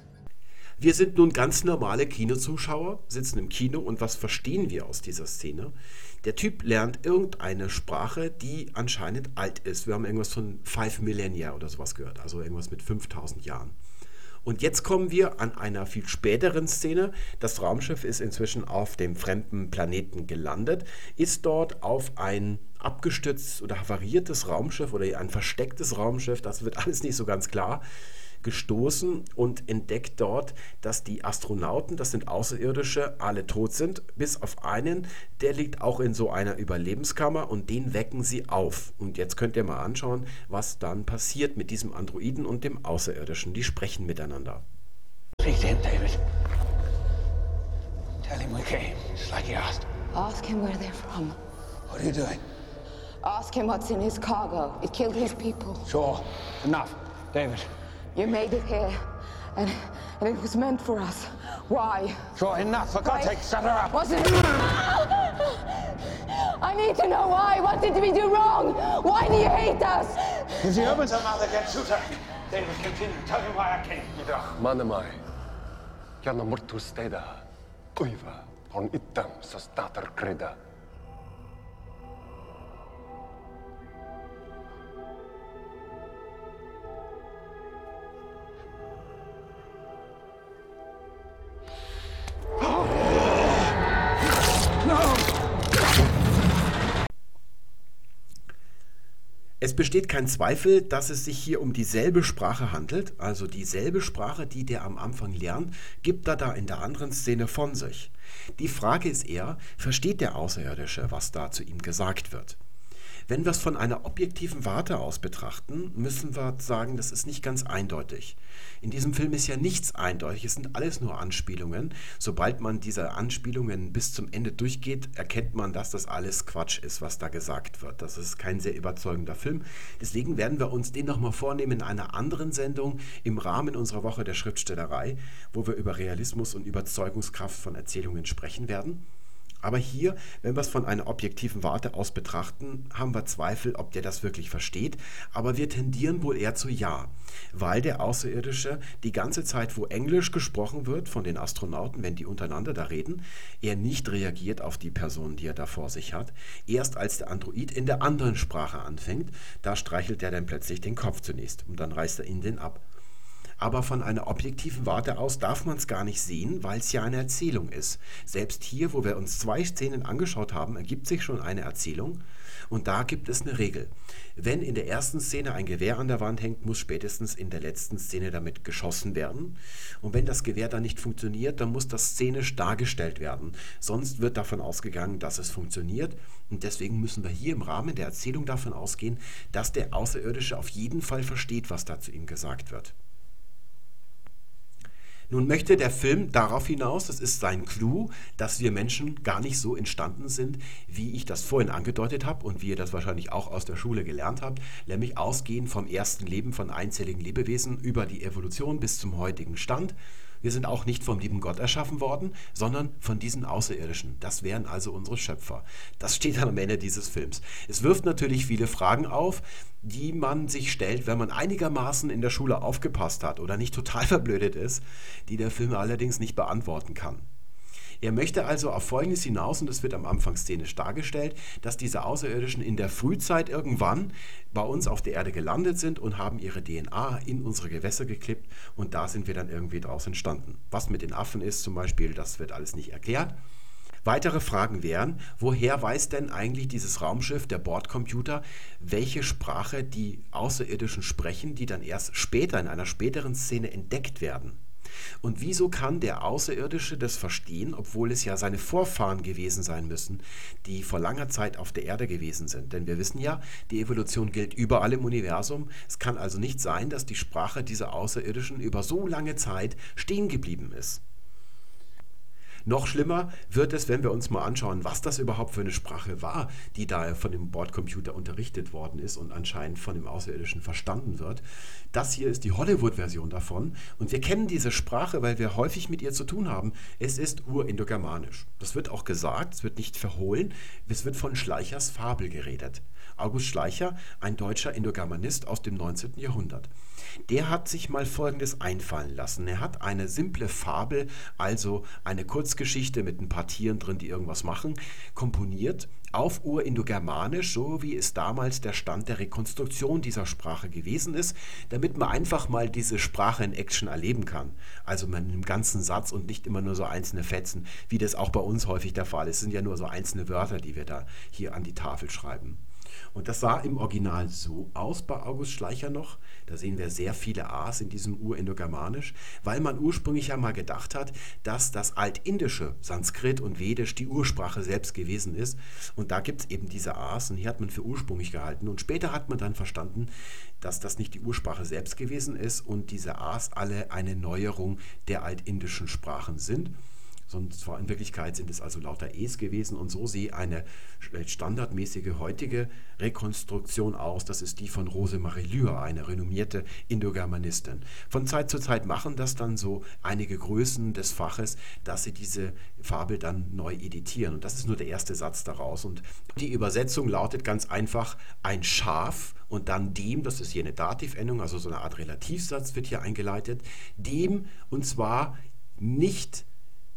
Wir sind nun ganz normale Kinozuschauer, sitzen im Kino und was verstehen wir aus dieser Szene? Der Typ lernt irgendeine Sprache, die anscheinend alt ist. Wir haben irgendwas von 5 Millennia oder sowas gehört, also irgendwas mit 5000 Jahren. Und jetzt kommen wir an einer viel späteren Szene. Das Raumschiff ist inzwischen auf dem fremden Planeten gelandet, ist dort auf ein abgestütztes oder havariertes Raumschiff oder ein verstecktes Raumschiff, das wird alles nicht so ganz klar, gestoßen und entdeckt dort, dass die Astronauten, das sind Außerirdische, alle tot sind, bis auf einen, der liegt auch in so einer Überlebenskammer und den wecken sie auf. Und jetzt könnt ihr mal anschauen, was dann passiert mit diesem Androiden und dem Außerirdischen. Die sprechen miteinander.
Him, David. Tell him we came, just like he asked.
Ask him where they're from.
What are you doing?
Ask him what's in his cargo. It killed his people.
Sure. Enough. David.
You made it here, and, and it was meant for us. Why?
Sure, enough. For God's
Why?
sake, shut her up.
Was it? I need to know why. What did we do wrong? Why do you hate us?
If she opens her mouth again, shoot her. David, continue. Tell him why I came.
Idach manemai. Jana mortus teda. Uiva. On itam sa stater kreda.
Es besteht kein Zweifel, dass es sich hier um dieselbe Sprache handelt, also dieselbe Sprache, die der am Anfang lernt, gibt er da in der anderen Szene von sich. Die Frage ist eher, versteht der Außerirdische, was da zu ihm gesagt wird? Wenn wir es von einer objektiven Warte aus betrachten, müssen wir sagen, das ist nicht ganz eindeutig. In diesem Film ist ja nichts eindeutig, es sind alles nur Anspielungen. Sobald man diese Anspielungen bis zum Ende durchgeht, erkennt man, dass das alles Quatsch ist, was da gesagt wird. Das ist kein sehr überzeugender Film. Deswegen werden wir uns den nochmal vornehmen in einer anderen Sendung im Rahmen unserer Woche der Schriftstellerei, wo wir über Realismus und Überzeugungskraft von Erzählungen sprechen werden. Aber hier, wenn wir es von einer objektiven Warte aus betrachten, haben wir Zweifel, ob der das wirklich versteht. Aber wir tendieren wohl eher zu Ja, weil der Außerirdische die ganze Zeit, wo Englisch gesprochen wird von den Astronauten, wenn die untereinander da reden, er nicht reagiert auf die Person, die er da vor sich hat. Erst als der Android in der anderen Sprache anfängt, da streichelt er dann plötzlich den Kopf zunächst und dann reißt er ihn den ab aber von einer objektiven Warte aus darf man es gar nicht sehen, weil es ja eine Erzählung ist. Selbst hier, wo wir uns zwei Szenen angeschaut haben, ergibt sich schon eine Erzählung und da gibt es eine Regel. Wenn in der ersten Szene ein Gewehr an der Wand hängt, muss spätestens in der letzten Szene damit geschossen werden. Und wenn das Gewehr dann nicht funktioniert, dann muss das szenisch dargestellt werden. Sonst wird davon ausgegangen, dass es funktioniert. Und deswegen müssen wir hier im Rahmen der Erzählung davon ausgehen, dass der Außerirdische auf jeden Fall versteht, was da zu ihm gesagt wird. Nun möchte der Film darauf hinaus, das ist sein Clou, dass wir Menschen gar nicht so entstanden sind, wie ich das vorhin angedeutet habe und wie ihr das wahrscheinlich auch aus der Schule gelernt habt, nämlich ausgehend vom ersten Leben von einzelligen Lebewesen über die Evolution bis zum heutigen Stand. Wir sind auch nicht vom lieben Gott erschaffen worden, sondern von diesen Außerirdischen. Das wären also unsere Schöpfer. Das steht am Ende dieses Films. Es wirft natürlich viele Fragen auf, die man sich stellt, wenn man einigermaßen in der Schule aufgepasst hat oder nicht total verblödet ist, die der Film allerdings nicht beantworten kann. Er möchte also auf Folgendes hinaus, und das wird am Anfang szenisch dargestellt, dass diese Außerirdischen in der Frühzeit irgendwann bei uns auf der Erde gelandet sind und haben ihre DNA in unsere Gewässer geklippt und da sind wir dann irgendwie draus entstanden. Was mit den Affen ist zum Beispiel, das wird alles nicht erklärt. Weitere Fragen wären, woher weiß denn eigentlich dieses Raumschiff, der Bordcomputer, welche Sprache die Außerirdischen sprechen, die dann erst später in einer späteren Szene entdeckt werden? Und wieso kann der Außerirdische das verstehen, obwohl es ja seine Vorfahren gewesen sein müssen, die vor langer Zeit auf der Erde gewesen sind? Denn wir wissen ja, die Evolution gilt überall im Universum. Es kann also nicht sein, dass die Sprache dieser Außerirdischen über so lange Zeit stehen geblieben ist. Noch schlimmer wird es, wenn wir uns mal anschauen, was das überhaupt für eine Sprache war, die da von dem Bordcomputer unterrichtet worden ist und anscheinend von dem Außerirdischen verstanden wird. Das hier ist die Hollywood-Version davon und wir kennen diese Sprache, weil wir häufig mit ihr zu tun haben. Es ist urindogermanisch. Das wird auch gesagt, es wird nicht verhohlen, es wird von Schleichers Fabel geredet. August Schleicher, ein deutscher Indogermanist aus dem 19. Jahrhundert. Der hat sich mal Folgendes einfallen lassen. Er hat eine simple Fabel, also eine Kurzgeschichte mit ein paar Tieren drin, die irgendwas machen, komponiert auf Urindogermanisch, so wie es damals der Stand der Rekonstruktion dieser Sprache gewesen ist, damit man einfach mal diese Sprache in Action erleben kann. Also mit einem ganzen Satz und nicht immer nur so einzelne Fetzen, wie das auch bei uns häufig der Fall ist. Es sind ja nur so einzelne Wörter, die wir da hier an die Tafel schreiben. Und das sah im Original so aus bei August Schleicher noch. Da sehen wir sehr viele A's in diesem Urindogermanisch, weil man ursprünglich ja mal gedacht hat, dass das Altindische, Sanskrit und Vedisch die Ursprache selbst gewesen ist. Und da gibt es eben diese A's und hier hat man für ursprünglich gehalten. Und später hat man dann verstanden, dass das nicht die Ursprache selbst gewesen ist und diese A's alle eine Neuerung der altindischen Sprachen sind sondern in Wirklichkeit sind es also lauter E's gewesen und so sieht eine standardmäßige heutige Rekonstruktion aus. Das ist die von Rosemarie Lühr, eine renommierte Indogermanistin. Von Zeit zu Zeit machen das dann so einige Größen des Faches, dass sie diese Fabel dann neu editieren. Und das ist nur der erste Satz daraus. Und die Übersetzung lautet ganz einfach ein Schaf und dann dem, das ist hier eine Dativendung, also so eine Art Relativsatz wird hier eingeleitet, dem und zwar nicht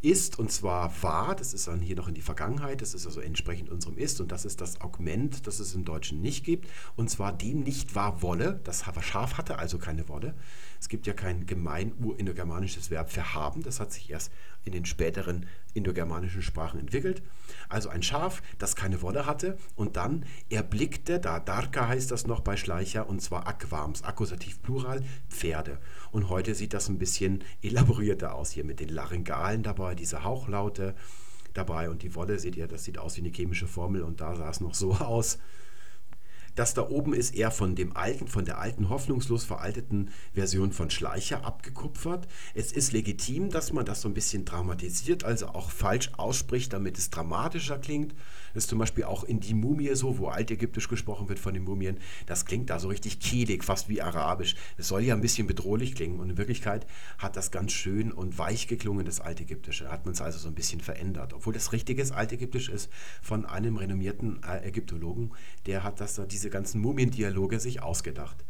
ist und zwar war, das ist dann hier noch in die Vergangenheit, das ist also entsprechend unserem ist und das ist das Augment, das es im Deutschen nicht gibt und zwar dem nicht war wolle, das Schaf hatte also keine Wolle. Es gibt ja kein gemein urindogermanisches Verb für haben, das hat sich erst in den späteren indogermanischen Sprachen entwickelt. Also ein Schaf, das keine Wolle hatte und dann erblickte, da Darka heißt das noch bei Schleicher, und zwar Aquams, Akkusativ Plural, Pferde. Und heute sieht das ein bisschen elaborierter aus hier mit den Laryngalen dabei, diese Hauchlaute dabei und die Wolle, seht ihr, das sieht aus wie eine chemische Formel und da sah es noch so aus. Das da oben ist eher von dem alten, von der alten hoffnungslos veralteten Version von Schleicher abgekupfert. Es ist legitim, dass man das so ein bisschen dramatisiert, also auch falsch ausspricht, damit es dramatischer klingt. Ist zum Beispiel auch in die Mumie so, wo altägyptisch gesprochen wird von den Mumien. Das klingt da so richtig kehlig, fast wie arabisch. Es soll ja ein bisschen bedrohlich klingen und in Wirklichkeit hat das ganz schön und weich geklungen, das altägyptische. Hat man es also so ein bisschen verändert. Obwohl das richtiges altägyptisch ist von einem renommierten äh, Ägyptologen, der hat das, diese ganzen Mumiendialoge sich ausgedacht.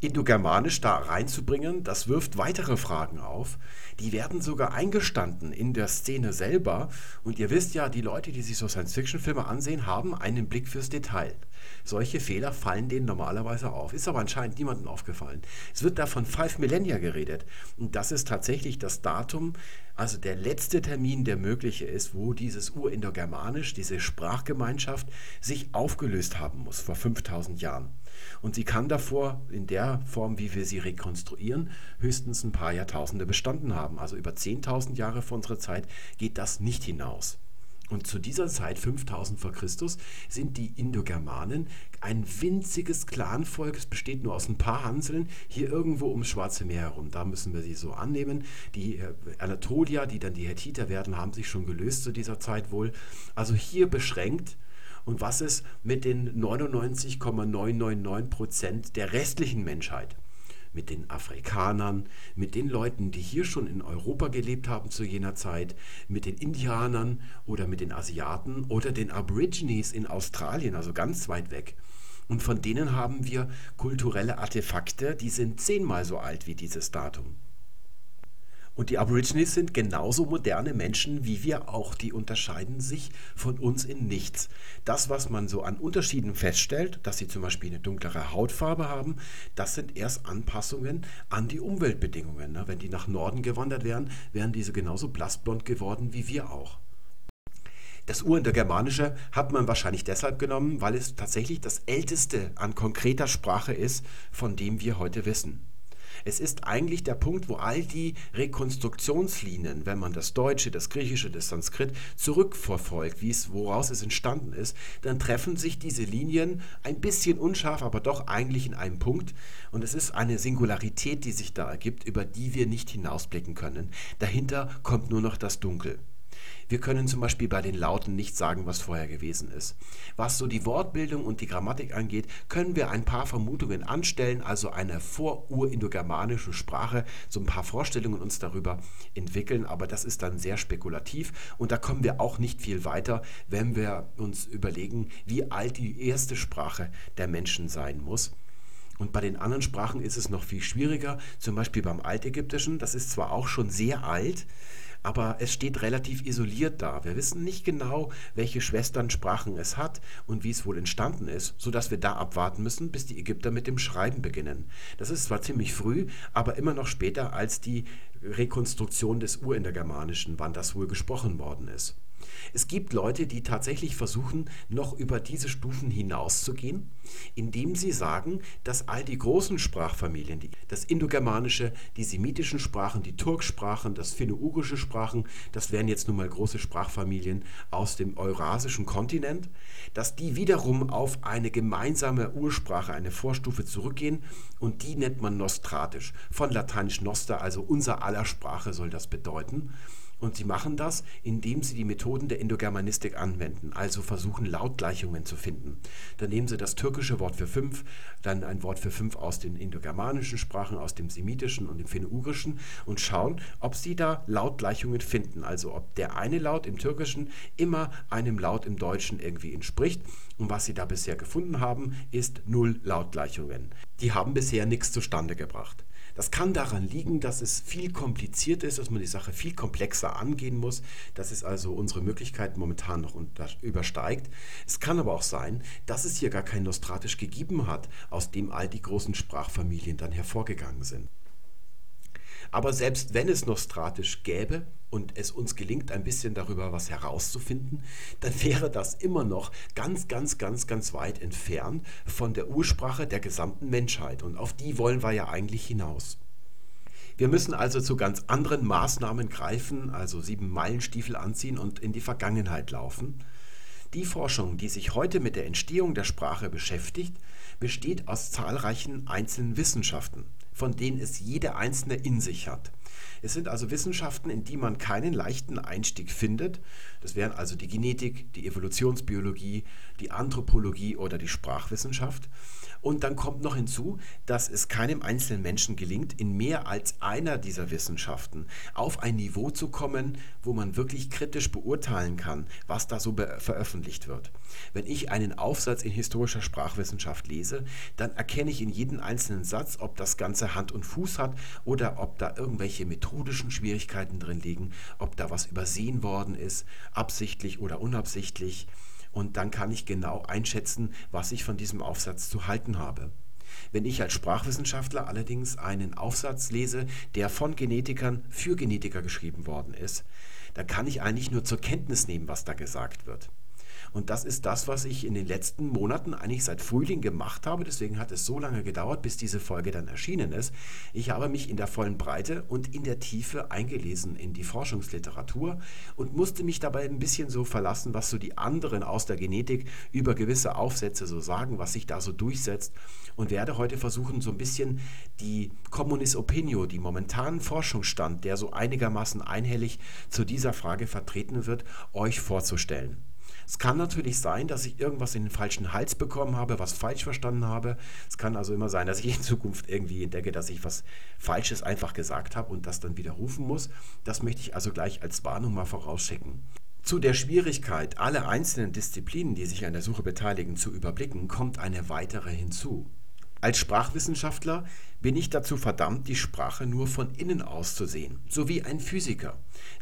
Indogermanisch da reinzubringen, das wirft weitere Fragen auf. Die werden sogar eingestanden in der Szene selber. Und ihr wisst ja, die Leute, die sich so Science-Fiction-Filme ansehen, haben einen Blick fürs Detail. Solche Fehler fallen denen normalerweise auf. Ist aber anscheinend niemandem aufgefallen. Es wird da von Five Millennia geredet. Und das ist tatsächlich das Datum, also der letzte Termin, der mögliche ist, wo dieses Urindogermanisch, diese Sprachgemeinschaft sich aufgelöst haben muss, vor 5000 Jahren. Und sie kann davor in der Form, wie wir sie rekonstruieren, höchstens ein paar Jahrtausende bestanden haben. Also über 10.000 Jahre vor unserer Zeit geht das nicht hinaus. Und zu dieser Zeit, 5000 vor Christus, sind die Indogermanen ein winziges Clanvolk. Es besteht nur aus ein paar Hanseln, hier irgendwo ums Schwarze Meer herum. Da müssen wir sie so annehmen. Die äh, Anatolier, die dann die Hethiter werden, haben sich schon gelöst zu dieser Zeit wohl. Also hier beschränkt und was ist mit den 99,999 Prozent der restlichen Menschheit? Mit den Afrikanern, mit den Leuten, die hier schon in Europa gelebt haben zu jener Zeit, mit den Indianern oder mit den Asiaten oder den Aborigines in Australien, also ganz weit weg. Und von denen haben wir kulturelle Artefakte, die sind zehnmal so alt wie dieses Datum. Und die Aborigines sind genauso moderne Menschen wie wir auch. Die unterscheiden sich von uns in nichts. Das, was man so an Unterschieden feststellt, dass sie zum Beispiel eine dunklere Hautfarbe haben, das sind erst Anpassungen an die Umweltbedingungen. Ne? Wenn die nach Norden gewandert wären, wären diese genauso blassblond geworden wie wir auch. Das Urindogermanische hat man wahrscheinlich deshalb genommen, weil es tatsächlich das älteste an konkreter Sprache ist, von dem wir heute wissen. Es ist eigentlich der Punkt, wo all die Rekonstruktionslinien, wenn man das Deutsche, das Griechische, das Sanskrit zurückverfolgt, wie es, woraus es entstanden ist, dann treffen sich diese Linien ein bisschen unscharf, aber doch eigentlich in einem Punkt. Und es ist eine Singularität, die sich da ergibt, über die wir nicht hinausblicken können. Dahinter kommt nur noch das Dunkel. Wir können zum Beispiel bei den Lauten nicht sagen, was vorher gewesen ist. Was so die Wortbildung und die Grammatik angeht, können wir ein paar Vermutungen anstellen, also eine vorurindogermanische Sprache, so ein paar Vorstellungen uns darüber entwickeln, aber das ist dann sehr spekulativ und da kommen wir auch nicht viel weiter, wenn wir uns überlegen, wie alt die erste Sprache der Menschen sein muss. Und bei den anderen Sprachen ist es noch viel schwieriger, zum Beispiel beim Altägyptischen, das ist zwar auch schon sehr alt, aber es steht relativ isoliert da. Wir wissen nicht genau, welche Schwesternsprachen es hat und wie es wohl entstanden ist, sodass wir da abwarten müssen, bis die Ägypter mit dem Schreiben beginnen. Das ist zwar ziemlich früh, aber immer noch später als die Rekonstruktion des Urindogermanischen, wann das wohl gesprochen worden ist. Es gibt Leute, die tatsächlich versuchen, noch über diese Stufen hinauszugehen, indem sie sagen, dass all die großen Sprachfamilien, das Indogermanische, die semitischen Sprachen, die Turksprachen, das finno-ugrische Sprachen, das wären jetzt nun mal große Sprachfamilien aus dem eurasischen Kontinent, dass die wiederum auf eine gemeinsame Ursprache, eine Vorstufe zurückgehen und die nennt man nostratisch. Von lateinisch noster, also unser aller Sprache soll das bedeuten. Und sie machen das, indem sie die Methoden der Indogermanistik anwenden, also versuchen Lautgleichungen zu finden. Dann nehmen sie das türkische Wort für fünf, dann ein Wort für fünf aus den indogermanischen Sprachen, aus dem semitischen und dem finno-ugrischen und schauen, ob sie da Lautgleichungen finden, also ob der eine Laut im türkischen immer einem Laut im deutschen irgendwie entspricht. Und was sie da bisher gefunden haben, ist null Lautgleichungen. Die haben bisher nichts zustande gebracht. Das kann daran liegen, dass es viel kompliziert ist, dass man die Sache viel komplexer angehen muss, dass es also unsere Möglichkeiten momentan noch übersteigt. Es kann aber auch sein, dass es hier gar kein Nostratisch gegeben hat, aus dem all die großen Sprachfamilien dann hervorgegangen sind. Aber selbst wenn es Nostratisch gäbe und es uns gelingt, ein bisschen darüber was herauszufinden, dann wäre das immer noch ganz, ganz, ganz, ganz weit entfernt von der Ursprache der gesamten Menschheit. Und auf die wollen wir ja eigentlich hinaus. Wir müssen also zu ganz anderen Maßnahmen greifen, also sieben Meilenstiefel anziehen und in die Vergangenheit laufen. Die Forschung, die sich heute mit der Entstehung der Sprache beschäftigt, besteht aus zahlreichen einzelnen Wissenschaften von denen es jede einzelne in sich hat. Es sind also Wissenschaften, in die man keinen leichten Einstieg findet. Das wären also die Genetik, die Evolutionsbiologie, die Anthropologie oder die Sprachwissenschaft. Und dann kommt noch hinzu, dass es keinem einzelnen Menschen gelingt, in mehr als einer dieser Wissenschaften auf ein Niveau zu kommen, wo man wirklich kritisch beurteilen kann, was da so veröffentlicht wird. Wenn ich einen Aufsatz in historischer Sprachwissenschaft lese, dann erkenne ich in jedem einzelnen Satz, ob das Ganze Hand und Fuß hat oder ob da irgendwelche methodischen Schwierigkeiten drin liegen, ob da was übersehen worden ist, absichtlich oder unabsichtlich und dann kann ich genau einschätzen, was ich von diesem Aufsatz zu halten habe. Wenn ich als Sprachwissenschaftler allerdings einen Aufsatz lese, der von Genetikern für Genetiker geschrieben worden ist, dann kann ich eigentlich nur zur Kenntnis nehmen, was da gesagt wird. Und das ist das, was ich in den letzten Monaten eigentlich seit Frühling gemacht habe. Deswegen hat es so lange gedauert, bis diese Folge dann erschienen ist. Ich habe mich in der vollen Breite und in der Tiefe eingelesen in die Forschungsliteratur und musste mich dabei ein bisschen so verlassen, was so die anderen aus der Genetik über gewisse Aufsätze so sagen, was sich da so durchsetzt und werde heute versuchen, so ein bisschen die Communis Opinio, die momentanen Forschungsstand, der so einigermaßen einhellig zu dieser Frage vertreten wird, euch vorzustellen. Es kann natürlich sein, dass ich irgendwas in den falschen Hals bekommen habe, was falsch verstanden habe. Es kann also immer sein, dass ich in Zukunft irgendwie entdecke, dass ich was Falsches einfach gesagt habe und das dann widerrufen muss. Das möchte ich also gleich als Warnung mal vorausschicken. Zu der Schwierigkeit, alle einzelnen Disziplinen, die sich an der Suche beteiligen, zu überblicken, kommt eine weitere hinzu. Als Sprachwissenschaftler bin ich dazu verdammt, die Sprache nur von innen aus zu sehen, so wie ein Physiker,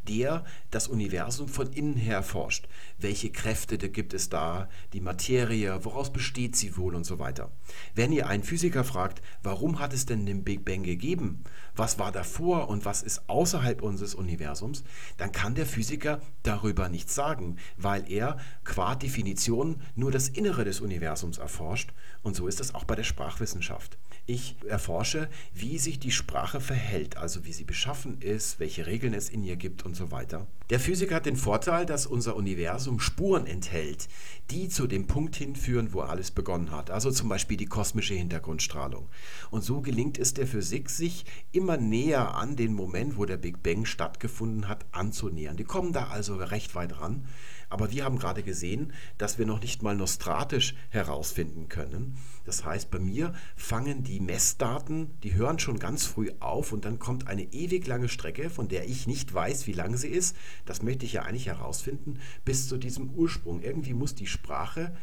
der das Universum von innen her forscht. Welche Kräfte gibt es da, die Materie, woraus besteht sie wohl und so weiter. Wenn ihr einen Physiker fragt, warum hat es denn den Big Bang gegeben, was war davor und was ist außerhalb unseres Universums, dann kann der Physiker darüber nichts sagen, weil er qua Definition nur das Innere des Universums erforscht und so ist es auch bei der Sprachwissenschaft. Ich erforsche, wie sich die Sprache verhält, also wie sie beschaffen ist, welche Regeln es in ihr gibt und so weiter. Der Physiker hat den Vorteil, dass unser Universum Spuren enthält, die zu dem Punkt hinführen, wo alles begonnen hat, also zum Beispiel die kosmische Hintergrundstrahlung. Und so gelingt es der Physik, sich immer näher an den Moment, wo der Big Bang stattgefunden hat, anzunähern. Die kommen da also recht weit ran. Aber wir haben gerade gesehen, dass wir noch nicht mal nostratisch herausfinden können. Das heißt, bei mir fangen die Messdaten, die hören schon ganz früh auf und dann kommt eine ewig lange Strecke, von der ich nicht weiß, wie lang sie ist. Das möchte ich ja eigentlich herausfinden, bis zu diesem Ursprung. Irgendwie muss die Sprache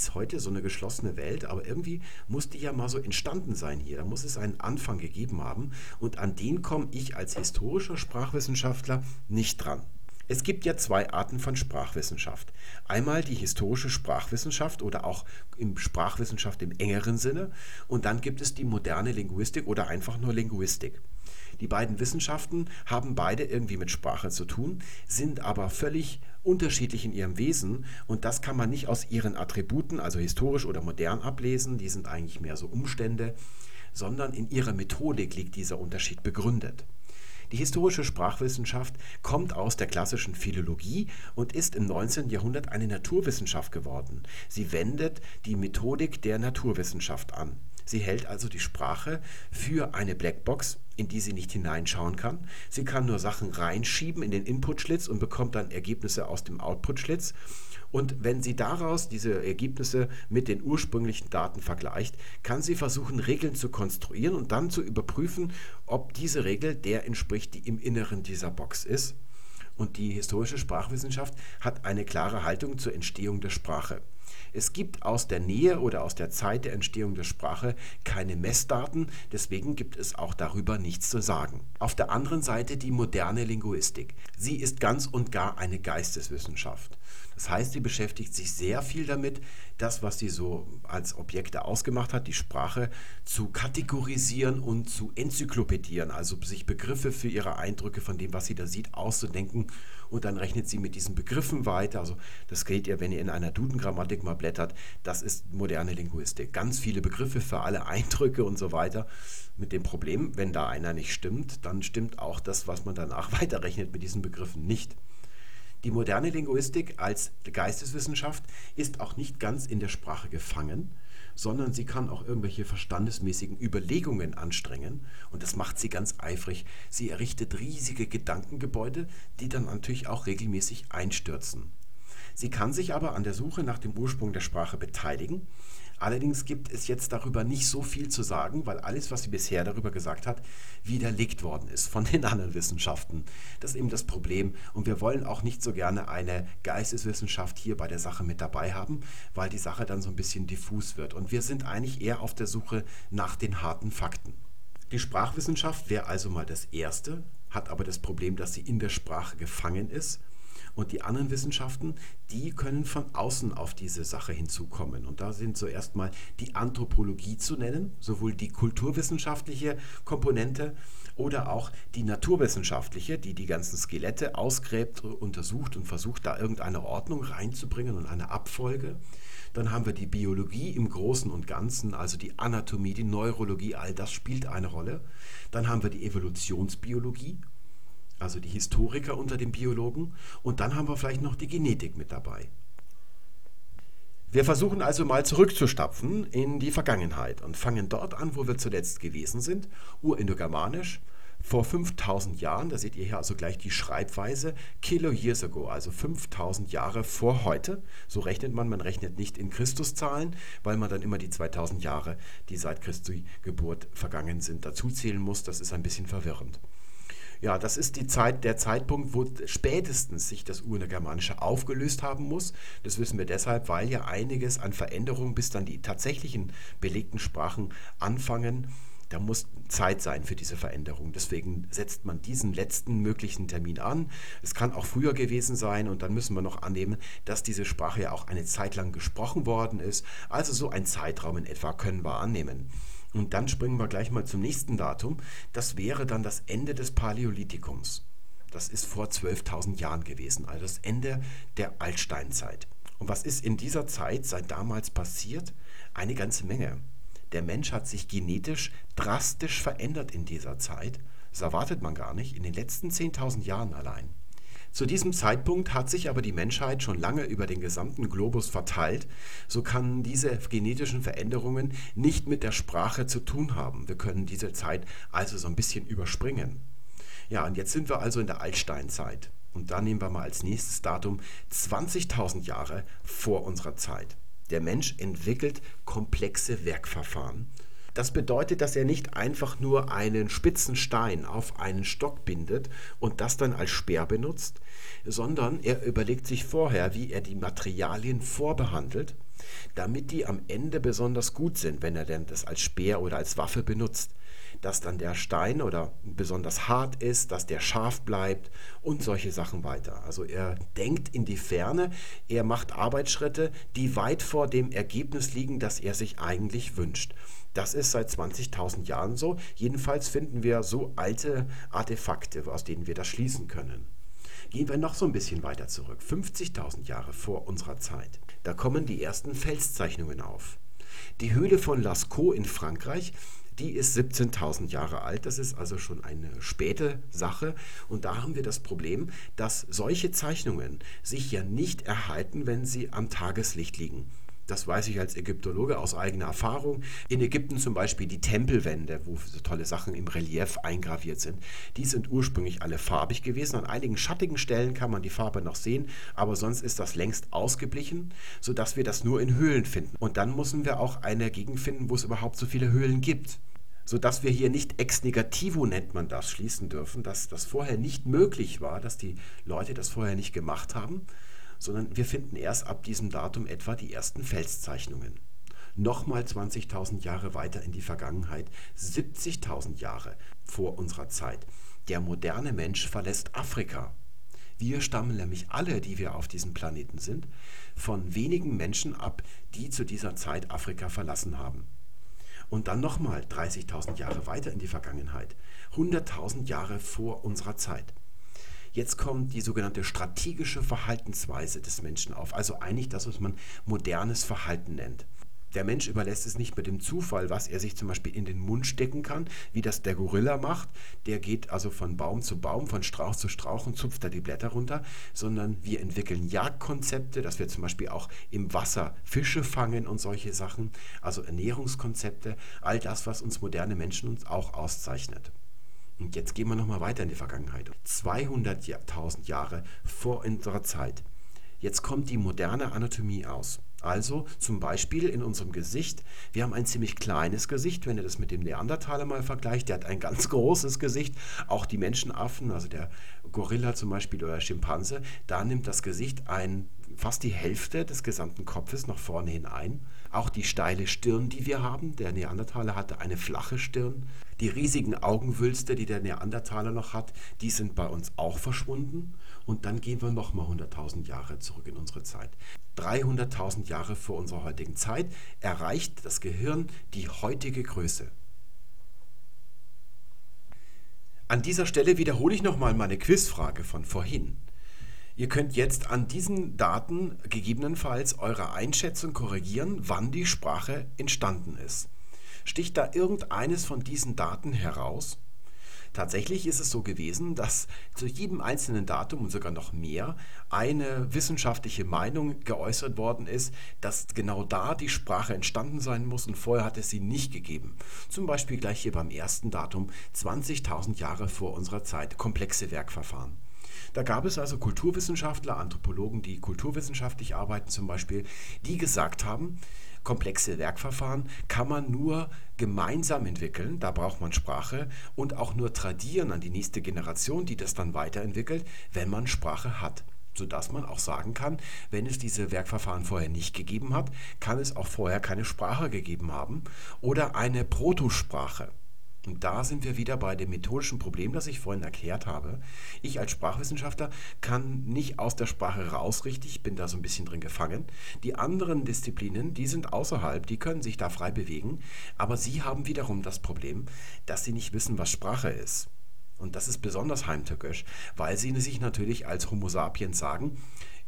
nichts heute, so eine geschlossene Welt, aber irgendwie muss die ja mal so entstanden sein hier. Da muss es einen Anfang gegeben haben und an den komme ich als historischer Sprachwissenschaftler nicht dran. Es gibt ja zwei Arten von Sprachwissenschaft. Einmal die historische Sprachwissenschaft oder auch im Sprachwissenschaft im engeren Sinne und dann gibt es die moderne Linguistik oder einfach nur Linguistik. Die beiden Wissenschaften haben beide irgendwie mit Sprache zu tun, sind aber völlig unterschiedlich in ihrem Wesen und das kann man nicht aus ihren Attributen, also historisch oder modern, ablesen, die sind eigentlich mehr so Umstände, sondern in ihrer Methodik liegt dieser Unterschied begründet. Die historische Sprachwissenschaft kommt aus der klassischen Philologie und ist im 19. Jahrhundert eine Naturwissenschaft geworden. Sie wendet die Methodik der Naturwissenschaft an. Sie hält also die Sprache für eine Blackbox, in die sie nicht hineinschauen kann. Sie kann nur Sachen reinschieben in den Input-Schlitz und bekommt dann Ergebnisse aus dem Output-Schlitz. Und wenn sie daraus diese Ergebnisse mit den ursprünglichen Daten vergleicht, kann sie versuchen, Regeln zu konstruieren und dann zu überprüfen, ob diese Regel der entspricht, die im Inneren dieser Box ist. Und die historische Sprachwissenschaft hat eine klare Haltung zur Entstehung der Sprache. Es gibt aus der Nähe oder aus der Zeit der Entstehung der Sprache keine Messdaten, deswegen gibt es auch darüber nichts zu sagen. Auf der anderen Seite die moderne Linguistik. Sie ist ganz und gar eine Geisteswissenschaft. Das heißt, sie beschäftigt sich sehr viel damit, das, was sie so als Objekte ausgemacht hat, die Sprache zu kategorisieren und zu enzyklopädieren, also sich Begriffe für ihre Eindrücke von dem, was sie da sieht, auszudenken und dann rechnet sie mit diesen Begriffen weiter. Also das geht ihr, wenn ihr in einer Duden-Grammatik mal blättert, das ist moderne Linguistik. Ganz viele Begriffe für alle Eindrücke und so weiter. Mit dem Problem, wenn da einer nicht stimmt, dann stimmt auch das, was man danach weiterrechnet mit diesen Begriffen nicht. Die moderne Linguistik als Geisteswissenschaft ist auch nicht ganz in der Sprache gefangen, sondern sie kann auch irgendwelche verstandesmäßigen Überlegungen anstrengen und das macht sie ganz eifrig. Sie errichtet riesige Gedankengebäude, die dann natürlich auch regelmäßig einstürzen. Sie kann sich aber an der Suche nach dem Ursprung der Sprache beteiligen Allerdings gibt es jetzt darüber nicht so viel zu sagen, weil alles, was sie bisher darüber gesagt hat, widerlegt worden ist von den anderen Wissenschaften. Das ist eben das Problem. Und wir wollen auch nicht so gerne eine Geisteswissenschaft hier bei der Sache mit dabei haben, weil die Sache dann so ein bisschen diffus wird. Und wir sind eigentlich eher auf der Suche nach den harten Fakten. Die Sprachwissenschaft wäre also mal das Erste, hat aber das Problem, dass sie in der Sprache gefangen ist und die anderen Wissenschaften, die können von außen auf diese Sache hinzukommen. Und da sind zuerst mal die Anthropologie zu nennen, sowohl die kulturwissenschaftliche Komponente oder auch die naturwissenschaftliche, die die ganzen Skelette ausgräbt, untersucht und versucht, da irgendeine Ordnung reinzubringen und eine Abfolge. Dann haben wir die Biologie im Großen und Ganzen, also die Anatomie, die Neurologie, all das spielt eine Rolle. Dann haben wir die Evolutionsbiologie also die Historiker unter den Biologen. Und dann haben wir vielleicht noch die Genetik mit dabei. Wir versuchen also mal zurückzustapfen in die Vergangenheit und fangen dort an, wo wir zuletzt gewesen sind, urindogermanisch, vor 5000 Jahren, da seht ihr hier also gleich die Schreibweise, Kilo years ago, also 5000 Jahre vor heute. So rechnet man, man rechnet nicht in Christuszahlen, weil man dann immer die 2000 Jahre, die seit Christi Geburt vergangen sind, dazuzählen muss. Das ist ein bisschen verwirrend. Ja, das ist die Zeit, der Zeitpunkt, wo spätestens sich das Urgermanische aufgelöst haben muss. Das wissen wir deshalb, weil ja einiges an Veränderungen, bis dann die tatsächlichen belegten Sprachen anfangen, da muss Zeit sein für diese Veränderung. Deswegen setzt man diesen letzten möglichen Termin an. Es kann auch früher gewesen sein und dann müssen wir noch annehmen, dass diese Sprache ja auch eine Zeit lang gesprochen worden ist. Also so ein Zeitraum in etwa können wir annehmen. Und dann springen wir gleich mal zum nächsten Datum. Das wäre dann das Ende des Paläolithikums. Das ist vor 12.000 Jahren gewesen, also das Ende der Altsteinzeit. Und was ist in dieser Zeit seit damals passiert? Eine ganze Menge. Der Mensch hat sich genetisch drastisch verändert in dieser Zeit. Das erwartet man gar nicht, in den letzten 10.000 Jahren allein. Zu diesem Zeitpunkt hat sich aber die Menschheit schon lange über den gesamten Globus verteilt. So kann diese genetischen Veränderungen nicht mit der Sprache zu tun haben. Wir können diese Zeit also so ein bisschen überspringen. Ja, und jetzt sind wir also in der Altsteinzeit. Und da nehmen wir mal als nächstes Datum 20.000 Jahre vor unserer Zeit. Der Mensch entwickelt komplexe Werkverfahren. Das bedeutet, dass er nicht einfach nur einen spitzen Stein auf einen Stock bindet und das dann als Speer benutzt, sondern er überlegt sich vorher, wie er die Materialien vorbehandelt, damit die am Ende besonders gut sind, wenn er denn das als Speer oder als Waffe benutzt dass dann der Stein oder besonders hart ist, dass der scharf bleibt und solche Sachen weiter. Also er denkt in die Ferne, er macht Arbeitsschritte, die weit vor dem Ergebnis liegen, das er sich eigentlich wünscht. Das ist seit 20.000 Jahren so. Jedenfalls finden wir so alte Artefakte, aus denen wir das schließen können. Gehen wir noch so ein bisschen weiter zurück, 50.000 Jahre vor unserer Zeit. Da kommen die ersten Felszeichnungen auf. Die Höhle von Lascaux in Frankreich die ist 17.000 Jahre alt. Das ist also schon eine späte Sache. Und da haben wir das Problem, dass solche Zeichnungen sich ja nicht erhalten, wenn sie am Tageslicht liegen. Das weiß ich als Ägyptologe aus eigener Erfahrung. In Ägypten zum Beispiel die Tempelwände, wo tolle Sachen im Relief eingraviert sind, die sind ursprünglich alle farbig gewesen. An einigen schattigen Stellen kann man die Farbe noch sehen, aber sonst ist das längst ausgeblichen, sodass wir das nur in Höhlen finden. Und dann müssen wir auch eine Gegend finden, wo es überhaupt so viele Höhlen gibt sodass wir hier nicht ex negativo nennt man das schließen dürfen, dass das vorher nicht möglich war, dass die Leute das vorher nicht gemacht haben, sondern wir finden erst ab diesem Datum etwa die ersten Felszeichnungen. Nochmal 20.000 Jahre weiter in die Vergangenheit, 70.000 Jahre vor unserer Zeit. Der moderne Mensch verlässt Afrika. Wir stammen nämlich alle, die wir auf diesem Planeten sind, von wenigen Menschen ab, die zu dieser Zeit Afrika verlassen haben. Und dann nochmal 30.000 Jahre weiter in die Vergangenheit, 100.000 Jahre vor unserer Zeit. Jetzt kommt die sogenannte strategische Verhaltensweise des Menschen auf, also eigentlich das, was man modernes Verhalten nennt. Der Mensch überlässt es nicht mit dem Zufall, was er sich zum Beispiel in den Mund stecken kann, wie das der Gorilla macht. Der geht also von Baum zu Baum, von Strauch zu Strauch und zupft da die Blätter runter, sondern wir entwickeln Jagdkonzepte, dass wir zum Beispiel auch im Wasser Fische fangen und solche Sachen, also Ernährungskonzepte, all das, was uns moderne Menschen uns auch auszeichnet. Und jetzt gehen wir nochmal weiter in die Vergangenheit. 200.000 Jahre vor unserer Zeit. Jetzt kommt die moderne Anatomie aus. Also zum Beispiel in unserem Gesicht. Wir haben ein ziemlich kleines Gesicht, wenn ihr das mit dem Neandertaler mal vergleicht. Der hat ein ganz großes Gesicht. Auch die Menschenaffen, also der Gorilla zum Beispiel oder Schimpanse, da nimmt das Gesicht ein, fast die Hälfte des gesamten Kopfes nach vorne hin ein. Auch die steile Stirn, die wir haben. Der Neandertaler hatte eine flache Stirn. Die riesigen Augenwülste, die der Neandertaler noch hat, die sind bei uns auch verschwunden. Und dann gehen wir nochmal 100.000 Jahre zurück in unsere Zeit. 300.000 Jahre vor unserer heutigen Zeit erreicht das Gehirn die heutige Größe. An dieser Stelle wiederhole ich nochmal meine Quizfrage von vorhin. Ihr könnt jetzt an diesen Daten gegebenenfalls eure Einschätzung korrigieren, wann die Sprache entstanden ist. Sticht da irgendeines von diesen Daten heraus? Tatsächlich ist es so gewesen, dass zu jedem einzelnen Datum und sogar noch mehr eine wissenschaftliche Meinung geäußert worden ist, dass genau da die Sprache entstanden sein muss und vorher hat es sie nicht gegeben. Zum Beispiel gleich hier beim ersten Datum 20.000 Jahre vor unserer Zeit, komplexe Werkverfahren. Da gab es also Kulturwissenschaftler, Anthropologen, die kulturwissenschaftlich arbeiten zum Beispiel, die gesagt haben, komplexe Werkverfahren kann man nur gemeinsam entwickeln, da braucht man Sprache und auch nur tradieren an die nächste Generation, die das dann weiterentwickelt, wenn man Sprache hat sodass man auch sagen kann, wenn es diese Werkverfahren vorher nicht gegeben hat, kann es auch vorher keine Sprache gegeben haben oder eine Protosprache. Und da sind wir wieder bei dem methodischen Problem, das ich vorhin erklärt habe. Ich als Sprachwissenschaftler kann nicht aus der Sprache raus richtig, bin da so ein bisschen drin gefangen. Die anderen Disziplinen, die sind außerhalb, die können sich da frei bewegen, aber sie haben wiederum das Problem, dass sie nicht wissen, was Sprache ist. Und das ist besonders heimtückisch, weil sie sich natürlich als Homo sapiens sagen,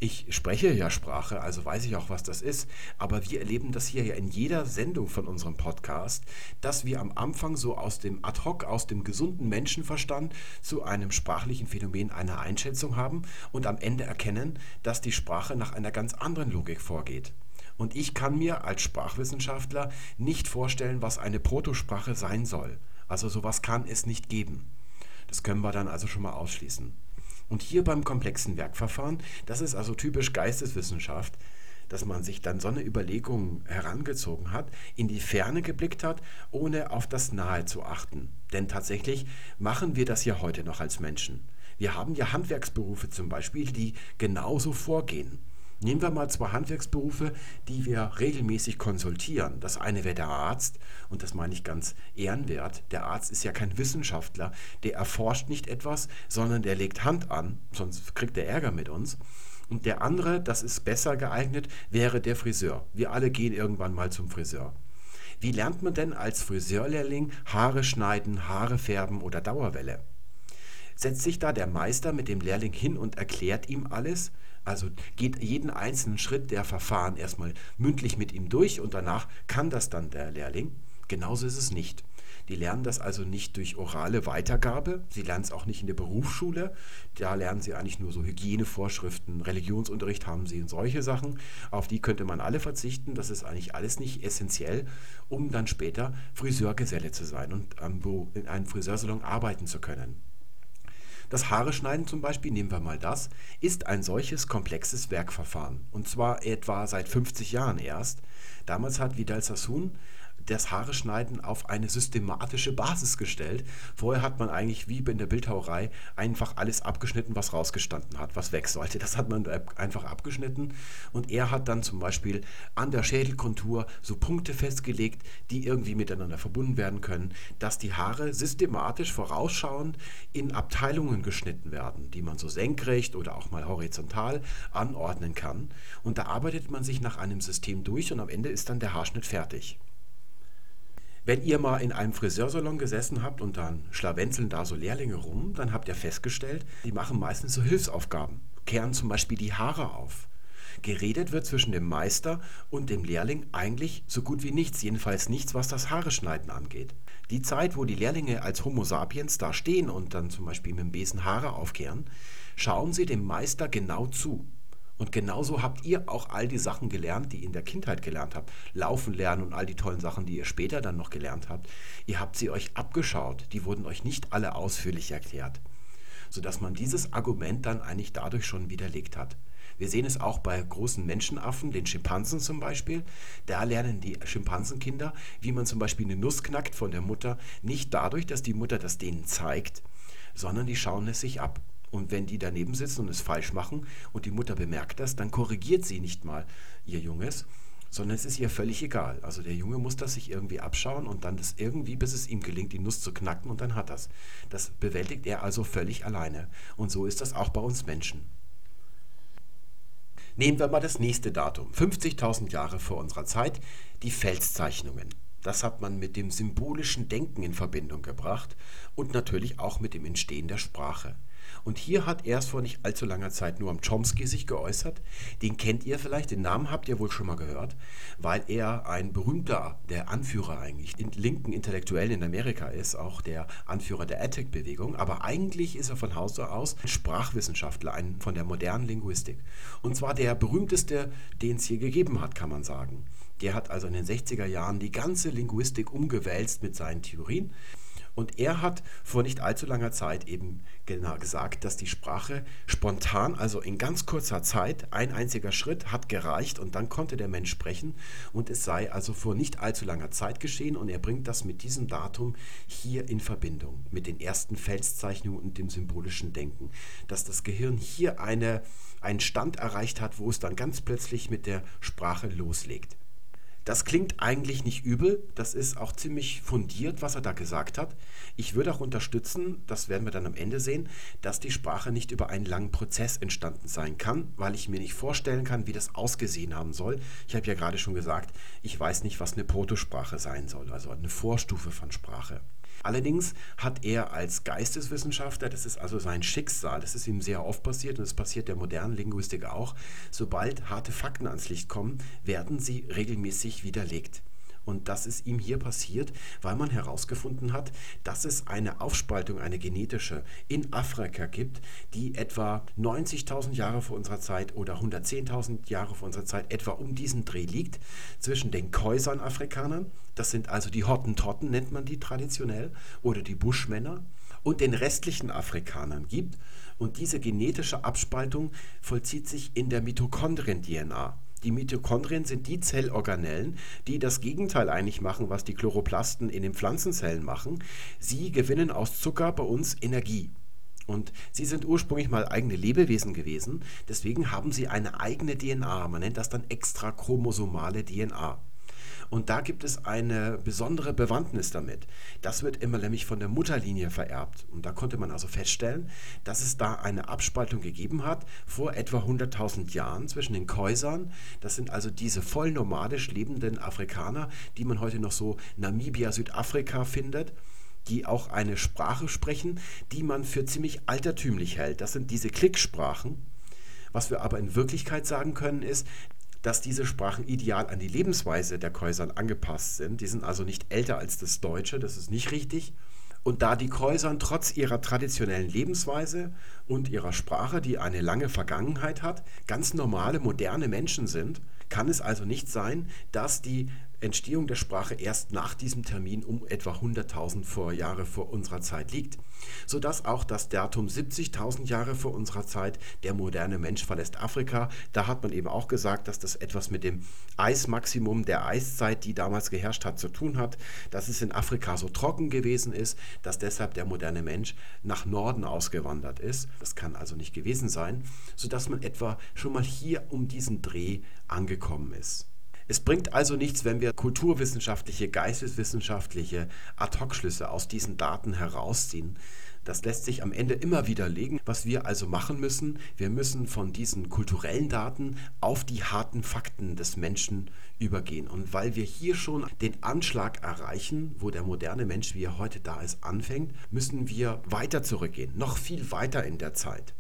ich spreche ja Sprache, also weiß ich auch, was das ist. Aber wir erleben das hier ja in jeder Sendung von unserem Podcast, dass wir am Anfang so aus dem Ad-Hoc, aus dem gesunden Menschenverstand zu einem sprachlichen Phänomen eine Einschätzung haben und am Ende erkennen, dass die Sprache nach einer ganz anderen Logik vorgeht. Und ich kann mir als Sprachwissenschaftler nicht vorstellen, was eine Protosprache sein soll. Also sowas kann es nicht geben. Das können wir dann also schon mal ausschließen. Und hier beim komplexen Werkverfahren, das ist also typisch Geisteswissenschaft, dass man sich dann so eine Überlegung herangezogen hat, in die Ferne geblickt hat, ohne auf das Nahe zu achten. Denn tatsächlich machen wir das ja heute noch als Menschen. Wir haben ja Handwerksberufe zum Beispiel, die genauso vorgehen. Nehmen wir mal zwei Handwerksberufe, die wir regelmäßig konsultieren. Das eine wäre der Arzt und das meine ich ganz ehrenwert. Der Arzt ist ja kein Wissenschaftler, der erforscht nicht etwas, sondern der legt Hand an, sonst kriegt er Ärger mit uns. Und der andere, das ist besser geeignet, wäre der Friseur. Wir alle gehen irgendwann mal zum Friseur. Wie lernt man denn als Friseurlehrling Haare schneiden, Haare färben oder Dauerwelle? Setzt sich da der Meister mit dem Lehrling hin und erklärt ihm alles? Also geht jeden einzelnen Schritt der Verfahren erstmal mündlich mit ihm durch und danach kann das dann der Lehrling. Genauso ist es nicht. Die lernen das also nicht durch orale Weitergabe, sie lernen es auch nicht in der Berufsschule. Da lernen sie eigentlich nur so Hygienevorschriften, Religionsunterricht haben sie und solche Sachen. Auf die könnte man alle verzichten. Das ist eigentlich alles nicht essentiell, um dann später Friseurgeselle zu sein und in einem Friseursalon arbeiten zu können. Das Haare schneiden zum Beispiel, nehmen wir mal das, ist ein solches komplexes Werkverfahren. Und zwar etwa seit 50 Jahren erst. Damals hat Vidal Sassoon das Haare schneiden auf eine systematische Basis gestellt. Vorher hat man eigentlich wie in der Bildhauerei einfach alles abgeschnitten, was rausgestanden hat, was weg sollte. Das hat man einfach abgeschnitten und er hat dann zum Beispiel an der Schädelkontur so Punkte festgelegt, die irgendwie miteinander verbunden werden können, dass die Haare systematisch vorausschauend in Abteilungen geschnitten werden, die man so senkrecht oder auch mal horizontal anordnen kann. Und da arbeitet man sich nach einem System durch und am Ende ist dann der Haarschnitt fertig. Wenn ihr mal in einem Friseursalon gesessen habt und dann schlawenzeln da so Lehrlinge rum, dann habt ihr festgestellt, die machen meistens so Hilfsaufgaben, kehren zum Beispiel die Haare auf. Geredet wird zwischen dem Meister und dem Lehrling eigentlich so gut wie nichts, jedenfalls nichts, was das Haare schneiden angeht. Die Zeit, wo die Lehrlinge als Homo sapiens da stehen und dann zum Beispiel mit dem Besen Haare aufkehren, schauen sie dem Meister genau zu. Und genauso habt ihr auch all die Sachen gelernt, die ihr in der Kindheit gelernt habt. Laufen lernen und all die tollen Sachen, die ihr später dann noch gelernt habt. Ihr habt sie euch abgeschaut. Die wurden euch nicht alle ausführlich erklärt. Sodass man dieses Argument dann eigentlich dadurch schon widerlegt hat. Wir sehen es auch bei großen Menschenaffen, den Schimpansen zum Beispiel. Da lernen die Schimpansenkinder, wie man zum Beispiel eine Nuss knackt von der Mutter, nicht dadurch, dass die Mutter das denen zeigt, sondern die schauen es sich ab. Und wenn die daneben sitzen und es falsch machen und die Mutter bemerkt das, dann korrigiert sie nicht mal ihr Junges, sondern es ist ihr völlig egal. Also der Junge muss das sich irgendwie abschauen und dann das irgendwie, bis es ihm gelingt, die Nuss zu knacken und dann hat das. Das bewältigt er also völlig alleine. Und so ist das auch bei uns Menschen. Nehmen wir mal das nächste Datum, 50.000 Jahre vor unserer Zeit, die Felszeichnungen. Das hat man mit dem symbolischen Denken in Verbindung gebracht und natürlich auch mit dem Entstehen der Sprache. Und hier hat erst vor nicht allzu langer Zeit Noam Chomsky sich geäußert. Den kennt ihr vielleicht, den Namen habt ihr wohl schon mal gehört, weil er ein berühmter, der Anführer eigentlich, in linken Intellektuellen in Amerika ist, auch der Anführer der ATTEC-Bewegung. Aber eigentlich ist er von Hause aus ein Sprachwissenschaftler, ein, von der modernen Linguistik. Und zwar der berühmteste, den es hier gegeben hat, kann man sagen. Der hat also in den 60er Jahren die ganze Linguistik umgewälzt mit seinen Theorien. Und er hat vor nicht allzu langer Zeit eben genau gesagt, dass die Sprache spontan, also in ganz kurzer Zeit, ein einziger Schritt hat gereicht und dann konnte der Mensch sprechen und es sei also vor nicht allzu langer Zeit geschehen und er bringt das mit diesem Datum hier in Verbindung, mit den ersten Felszeichnungen und dem symbolischen Denken, dass das Gehirn hier eine, einen Stand erreicht hat, wo es dann ganz plötzlich mit der Sprache loslegt. Das klingt eigentlich nicht übel, das ist auch ziemlich fundiert, was er da gesagt hat. Ich würde auch unterstützen, das werden wir dann am Ende sehen, dass die Sprache nicht über einen langen Prozess entstanden sein kann, weil ich mir nicht vorstellen kann, wie das ausgesehen haben soll. Ich habe ja gerade schon gesagt, ich weiß nicht, was eine Protosprache sein soll, also eine Vorstufe von Sprache. Allerdings hat er als Geisteswissenschaftler, das ist also sein Schicksal, das ist ihm sehr oft passiert und es passiert der modernen Linguistik auch, sobald harte Fakten ans Licht kommen, werden sie regelmäßig widerlegt. Und das ist ihm hier passiert, weil man herausgefunden hat, dass es eine Aufspaltung, eine genetische, in Afrika gibt, die etwa 90.000 Jahre vor unserer Zeit oder 110.000 Jahre vor unserer Zeit etwa um diesen Dreh liegt, zwischen den Khoisan-Afrikanern, das sind also die Hottentotten, nennt man die traditionell, oder die Buschmänner, und den restlichen Afrikanern gibt. Und diese genetische Abspaltung vollzieht sich in der Mitochondrien-DNA. Die Mitochondrien sind die Zellorganellen, die das Gegenteil eigentlich machen, was die Chloroplasten in den Pflanzenzellen machen. Sie gewinnen aus Zucker bei uns Energie. Und sie sind ursprünglich mal eigene Lebewesen gewesen, deswegen haben sie eine eigene DNA. Man nennt das dann extrachromosomale DNA. Und da gibt es eine besondere Bewandtnis damit. Das wird immer nämlich von der Mutterlinie vererbt. Und da konnte man also feststellen, dass es da eine Abspaltung gegeben hat vor etwa 100.000 Jahren zwischen den Käusern. Das sind also diese voll nomadisch lebenden Afrikaner, die man heute noch so Namibia, Südafrika findet die auch eine Sprache sprechen, die man für ziemlich altertümlich hält. Das sind diese Klicksprachen. Was wir aber in Wirklichkeit sagen können, ist, dass diese Sprachen ideal an die Lebensweise der Käusern angepasst sind. Die sind also nicht älter als das Deutsche, das ist nicht richtig. Und da die Käusern trotz ihrer traditionellen Lebensweise und ihrer Sprache, die eine lange Vergangenheit hat, ganz normale, moderne Menschen sind, kann es also nicht sein, dass die Entstehung der Sprache erst nach diesem Termin um etwa 100.000 vor Jahre vor unserer Zeit liegt, sodass auch das Datum 70.000 Jahre vor unserer Zeit, der moderne Mensch verlässt Afrika, da hat man eben auch gesagt, dass das etwas mit dem Eismaximum der Eiszeit, die damals geherrscht hat, zu tun hat, dass es in Afrika so trocken gewesen ist, dass deshalb der moderne Mensch nach Norden ausgewandert ist. Das kann also nicht gewesen sein, sodass man etwa schon mal hier um diesen Dreh angekommen ist. Es bringt also nichts, wenn wir kulturwissenschaftliche, geisteswissenschaftliche Ad-hoc-Schlüsse aus diesen Daten herausziehen. Das lässt sich am Ende immer widerlegen. Was wir also machen müssen, wir müssen von diesen kulturellen Daten auf die harten Fakten des Menschen übergehen. Und weil wir hier schon den Anschlag erreichen, wo der moderne Mensch, wie er heute da ist, anfängt, müssen wir weiter zurückgehen, noch viel weiter in der Zeit.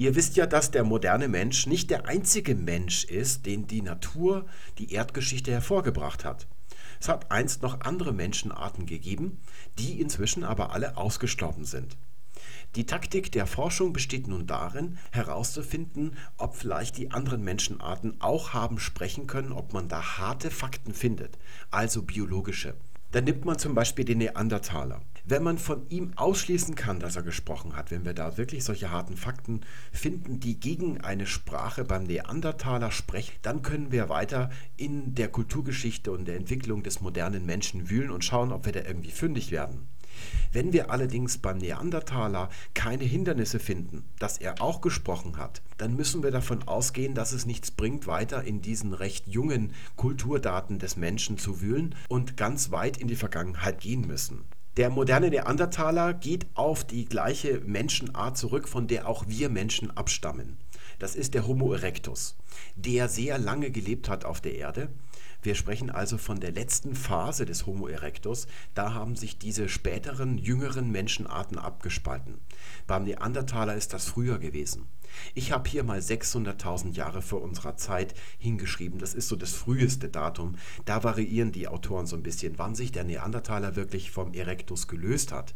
Ihr wisst ja, dass der moderne Mensch nicht der einzige Mensch ist, den die Natur, die Erdgeschichte hervorgebracht hat. Es hat einst noch andere Menschenarten gegeben, die inzwischen aber alle ausgestorben sind. Die Taktik der Forschung besteht nun darin, herauszufinden, ob vielleicht die anderen Menschenarten auch haben sprechen können, ob man da harte Fakten findet, also biologische. Dann nimmt man zum Beispiel den Neandertaler. Wenn man von ihm ausschließen kann, dass er gesprochen hat, wenn wir da wirklich solche harten Fakten finden, die gegen eine Sprache beim Neandertaler sprechen, dann können wir weiter in der Kulturgeschichte und der Entwicklung des modernen Menschen wühlen und schauen, ob wir da irgendwie fündig werden. Wenn wir allerdings beim Neandertaler keine Hindernisse finden, dass er auch gesprochen hat, dann müssen wir davon ausgehen, dass es nichts bringt, weiter in diesen recht jungen Kulturdaten des Menschen zu wühlen und ganz weit in die Vergangenheit gehen müssen. Der moderne Neandertaler geht auf die gleiche Menschenart zurück, von der auch wir Menschen abstammen. Das ist der Homo erectus, der sehr lange gelebt hat auf der Erde. Wir sprechen also von der letzten Phase des Homo erectus. Da haben sich diese späteren, jüngeren Menschenarten abgespalten. Beim Neandertaler ist das früher gewesen. Ich habe hier mal 600.000 Jahre vor unserer Zeit hingeschrieben. Das ist so das früheste Datum. Da variieren die Autoren so ein bisschen, wann sich der Neandertaler wirklich vom Erectus gelöst hat.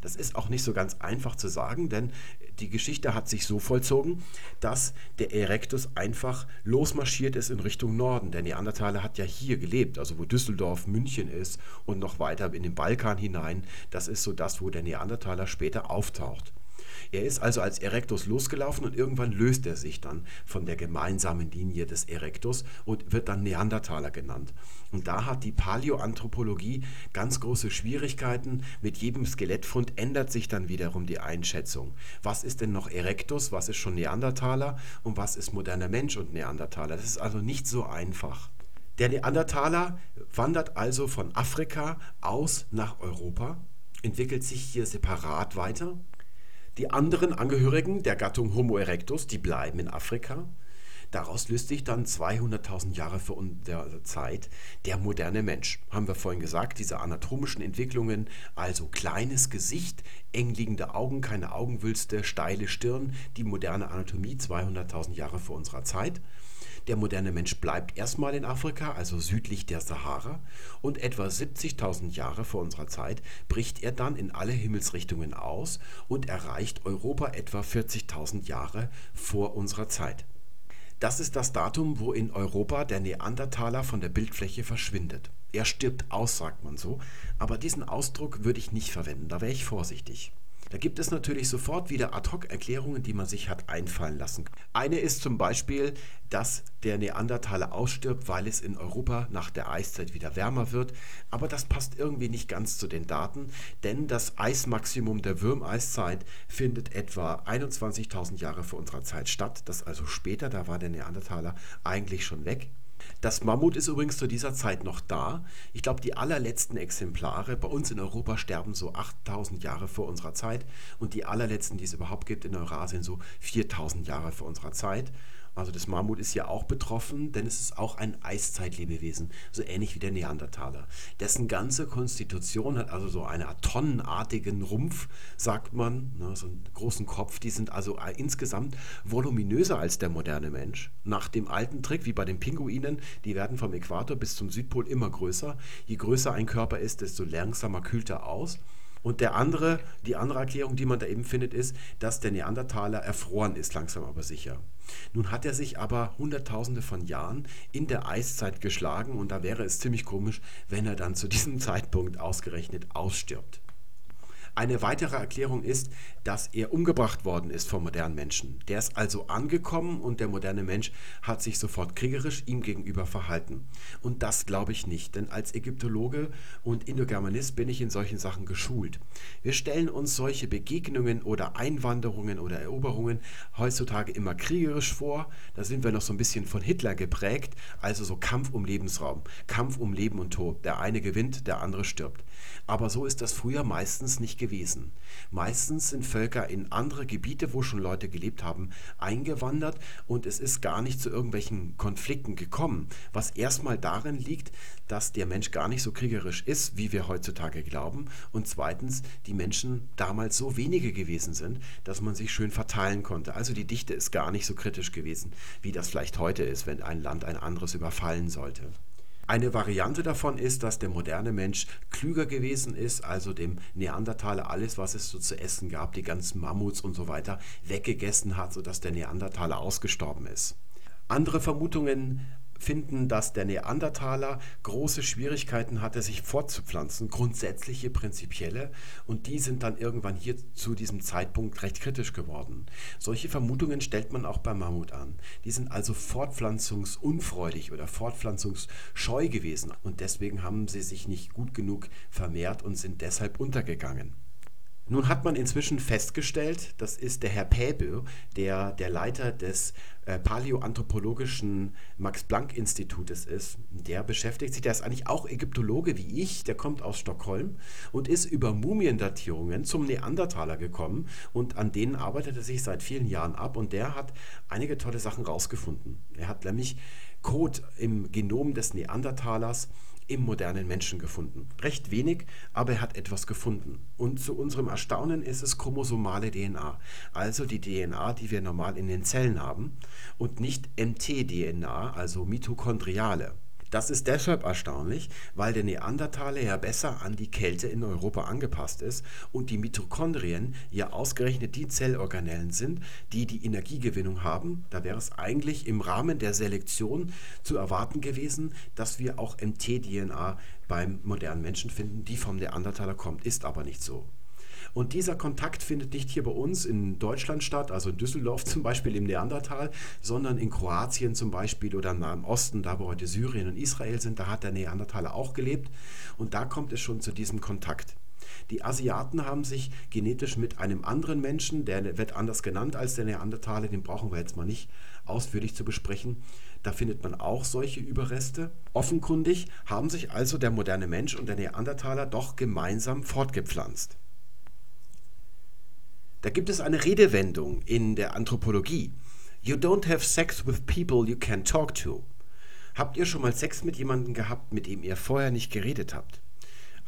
Das ist auch nicht so ganz einfach zu sagen, denn die Geschichte hat sich so vollzogen, dass der Erectus einfach losmarschiert ist in Richtung Norden. Der Neandertaler hat ja hier gelebt, also wo Düsseldorf, München ist und noch weiter in den Balkan hinein. Das ist so das, wo der Neandertaler später auftaucht. Er ist also als Erectus losgelaufen und irgendwann löst er sich dann von der gemeinsamen Linie des Erectus und wird dann Neandertaler genannt. Und da hat die Paläoanthropologie ganz große Schwierigkeiten. Mit jedem Skelettfund ändert sich dann wiederum die Einschätzung. Was ist denn noch Erectus, was ist schon Neandertaler und was ist moderner Mensch und Neandertaler? Das ist also nicht so einfach. Der Neandertaler wandert also von Afrika aus nach Europa, entwickelt sich hier separat weiter die anderen Angehörigen der Gattung Homo erectus, die bleiben in Afrika. Daraus löst sich dann 200.000 Jahre vor unserer Zeit der moderne Mensch. Haben wir vorhin gesagt, diese anatomischen Entwicklungen, also kleines Gesicht, eng liegende Augen, keine Augenwülste, steile Stirn, die moderne Anatomie 200.000 Jahre vor unserer Zeit. Der moderne Mensch bleibt erstmal in Afrika, also südlich der Sahara, und etwa 70.000 Jahre vor unserer Zeit bricht er dann in alle Himmelsrichtungen aus und erreicht Europa etwa 40.000 Jahre vor unserer Zeit. Das ist das Datum, wo in Europa der Neandertaler von der Bildfläche verschwindet. Er stirbt aus, sagt man so, aber diesen Ausdruck würde ich nicht verwenden, da wäre ich vorsichtig. Da gibt es natürlich sofort wieder Ad-hoc-Erklärungen, die man sich hat einfallen lassen. Eine ist zum Beispiel, dass der Neandertaler ausstirbt, weil es in Europa nach der Eiszeit wieder wärmer wird. Aber das passt irgendwie nicht ganz zu den Daten, denn das Eismaximum der Würmeiszeit findet etwa 21.000 Jahre vor unserer Zeit statt. Das also später, da war der Neandertaler eigentlich schon weg. Das Mammut ist übrigens zu dieser Zeit noch da. Ich glaube, die allerletzten Exemplare bei uns in Europa sterben so 8000 Jahre vor unserer Zeit und die allerletzten, die es überhaupt gibt in Eurasien, so 4000 Jahre vor unserer Zeit. Also das Mammut ist ja auch betroffen, denn es ist auch ein Eiszeitlebewesen, so ähnlich wie der Neandertaler. Dessen ganze Konstitution hat also so einen tonnenartigen Rumpf, sagt man, ne, so einen großen Kopf. Die sind also insgesamt voluminöser als der moderne Mensch. Nach dem alten Trick, wie bei den Pinguinen, die werden vom Äquator bis zum Südpol immer größer. Je größer ein Körper ist, desto langsamer kühlt er aus. Und der andere, die andere Erklärung, die man da eben findet, ist, dass der Neandertaler erfroren ist, langsam aber sicher. Nun hat er sich aber Hunderttausende von Jahren in der Eiszeit geschlagen und da wäre es ziemlich komisch, wenn er dann zu diesem Zeitpunkt ausgerechnet ausstirbt. Eine weitere Erklärung ist, dass er umgebracht worden ist vom modernen Menschen. Der ist also angekommen und der moderne Mensch hat sich sofort kriegerisch ihm gegenüber verhalten. Und das glaube ich nicht, denn als Ägyptologe und Indogermanist bin ich in solchen Sachen geschult. Wir stellen uns solche Begegnungen oder Einwanderungen oder Eroberungen heutzutage immer kriegerisch vor. Da sind wir noch so ein bisschen von Hitler geprägt, also so Kampf um Lebensraum, Kampf um Leben und Tod. Der eine gewinnt, der andere stirbt. Aber so ist das früher meistens nicht gewesen. Meistens sind Völker in andere Gebiete, wo schon Leute gelebt haben, eingewandert und es ist gar nicht zu irgendwelchen Konflikten gekommen, was erstmal darin liegt, dass der Mensch gar nicht so kriegerisch ist, wie wir heutzutage glauben und zweitens die Menschen damals so wenige gewesen sind, dass man sich schön verteilen konnte. Also die Dichte ist gar nicht so kritisch gewesen, wie das vielleicht heute ist, wenn ein Land ein anderes überfallen sollte. Eine Variante davon ist, dass der moderne Mensch klüger gewesen ist, also dem Neandertaler alles, was es so zu essen gab, die ganzen Mammuts und so weiter, weggegessen hat, sodass der Neandertaler ausgestorben ist. Andere Vermutungen finden, dass der Neandertaler große Schwierigkeiten hatte, sich fortzupflanzen, grundsätzliche, prinzipielle, und die sind dann irgendwann hier zu diesem Zeitpunkt recht kritisch geworden. Solche Vermutungen stellt man auch beim Mammut an. Die sind also fortpflanzungsunfreudig oder fortpflanzungsscheu gewesen und deswegen haben sie sich nicht gut genug vermehrt und sind deshalb untergegangen. Nun hat man inzwischen festgestellt, das ist der Herr Päbel, der der Leiter des äh, paläoanthropologischen Max-Planck-Institutes ist. Der beschäftigt sich, der ist eigentlich auch Ägyptologe wie ich, der kommt aus Stockholm und ist über Mumiendatierungen zum Neandertaler gekommen und an denen arbeitet er sich seit vielen Jahren ab und der hat einige tolle Sachen rausgefunden. Er hat nämlich Code im Genom des Neandertalers im modernen Menschen gefunden. Recht wenig, aber er hat etwas gefunden. Und zu unserem Erstaunen ist es chromosomale DNA, also die DNA, die wir normal in den Zellen haben, und nicht MT-DNA, also mitochondriale. Das ist deshalb erstaunlich, weil der Neandertaler ja besser an die Kälte in Europa angepasst ist und die Mitochondrien ja ausgerechnet die Zellorganellen sind, die die Energiegewinnung haben. Da wäre es eigentlich im Rahmen der Selektion zu erwarten gewesen, dass wir auch MT-DNA beim modernen Menschen finden, die vom Neandertaler kommt. Ist aber nicht so. Und dieser Kontakt findet nicht hier bei uns in Deutschland statt, also in Düsseldorf zum Beispiel im Neandertal, sondern in Kroatien zum Beispiel oder im Nahen Osten, da wo heute Syrien und Israel sind, da hat der Neandertaler auch gelebt. Und da kommt es schon zu diesem Kontakt. Die Asiaten haben sich genetisch mit einem anderen Menschen, der wird anders genannt als der Neandertaler, den brauchen wir jetzt mal nicht ausführlich zu besprechen. Da findet man auch solche Überreste. Offenkundig haben sich also der moderne Mensch und der Neandertaler doch gemeinsam fortgepflanzt. Da gibt es eine Redewendung in der Anthropologie. You don't have sex with people you can talk to. Habt ihr schon mal Sex mit jemandem gehabt, mit dem ihr vorher nicht geredet habt?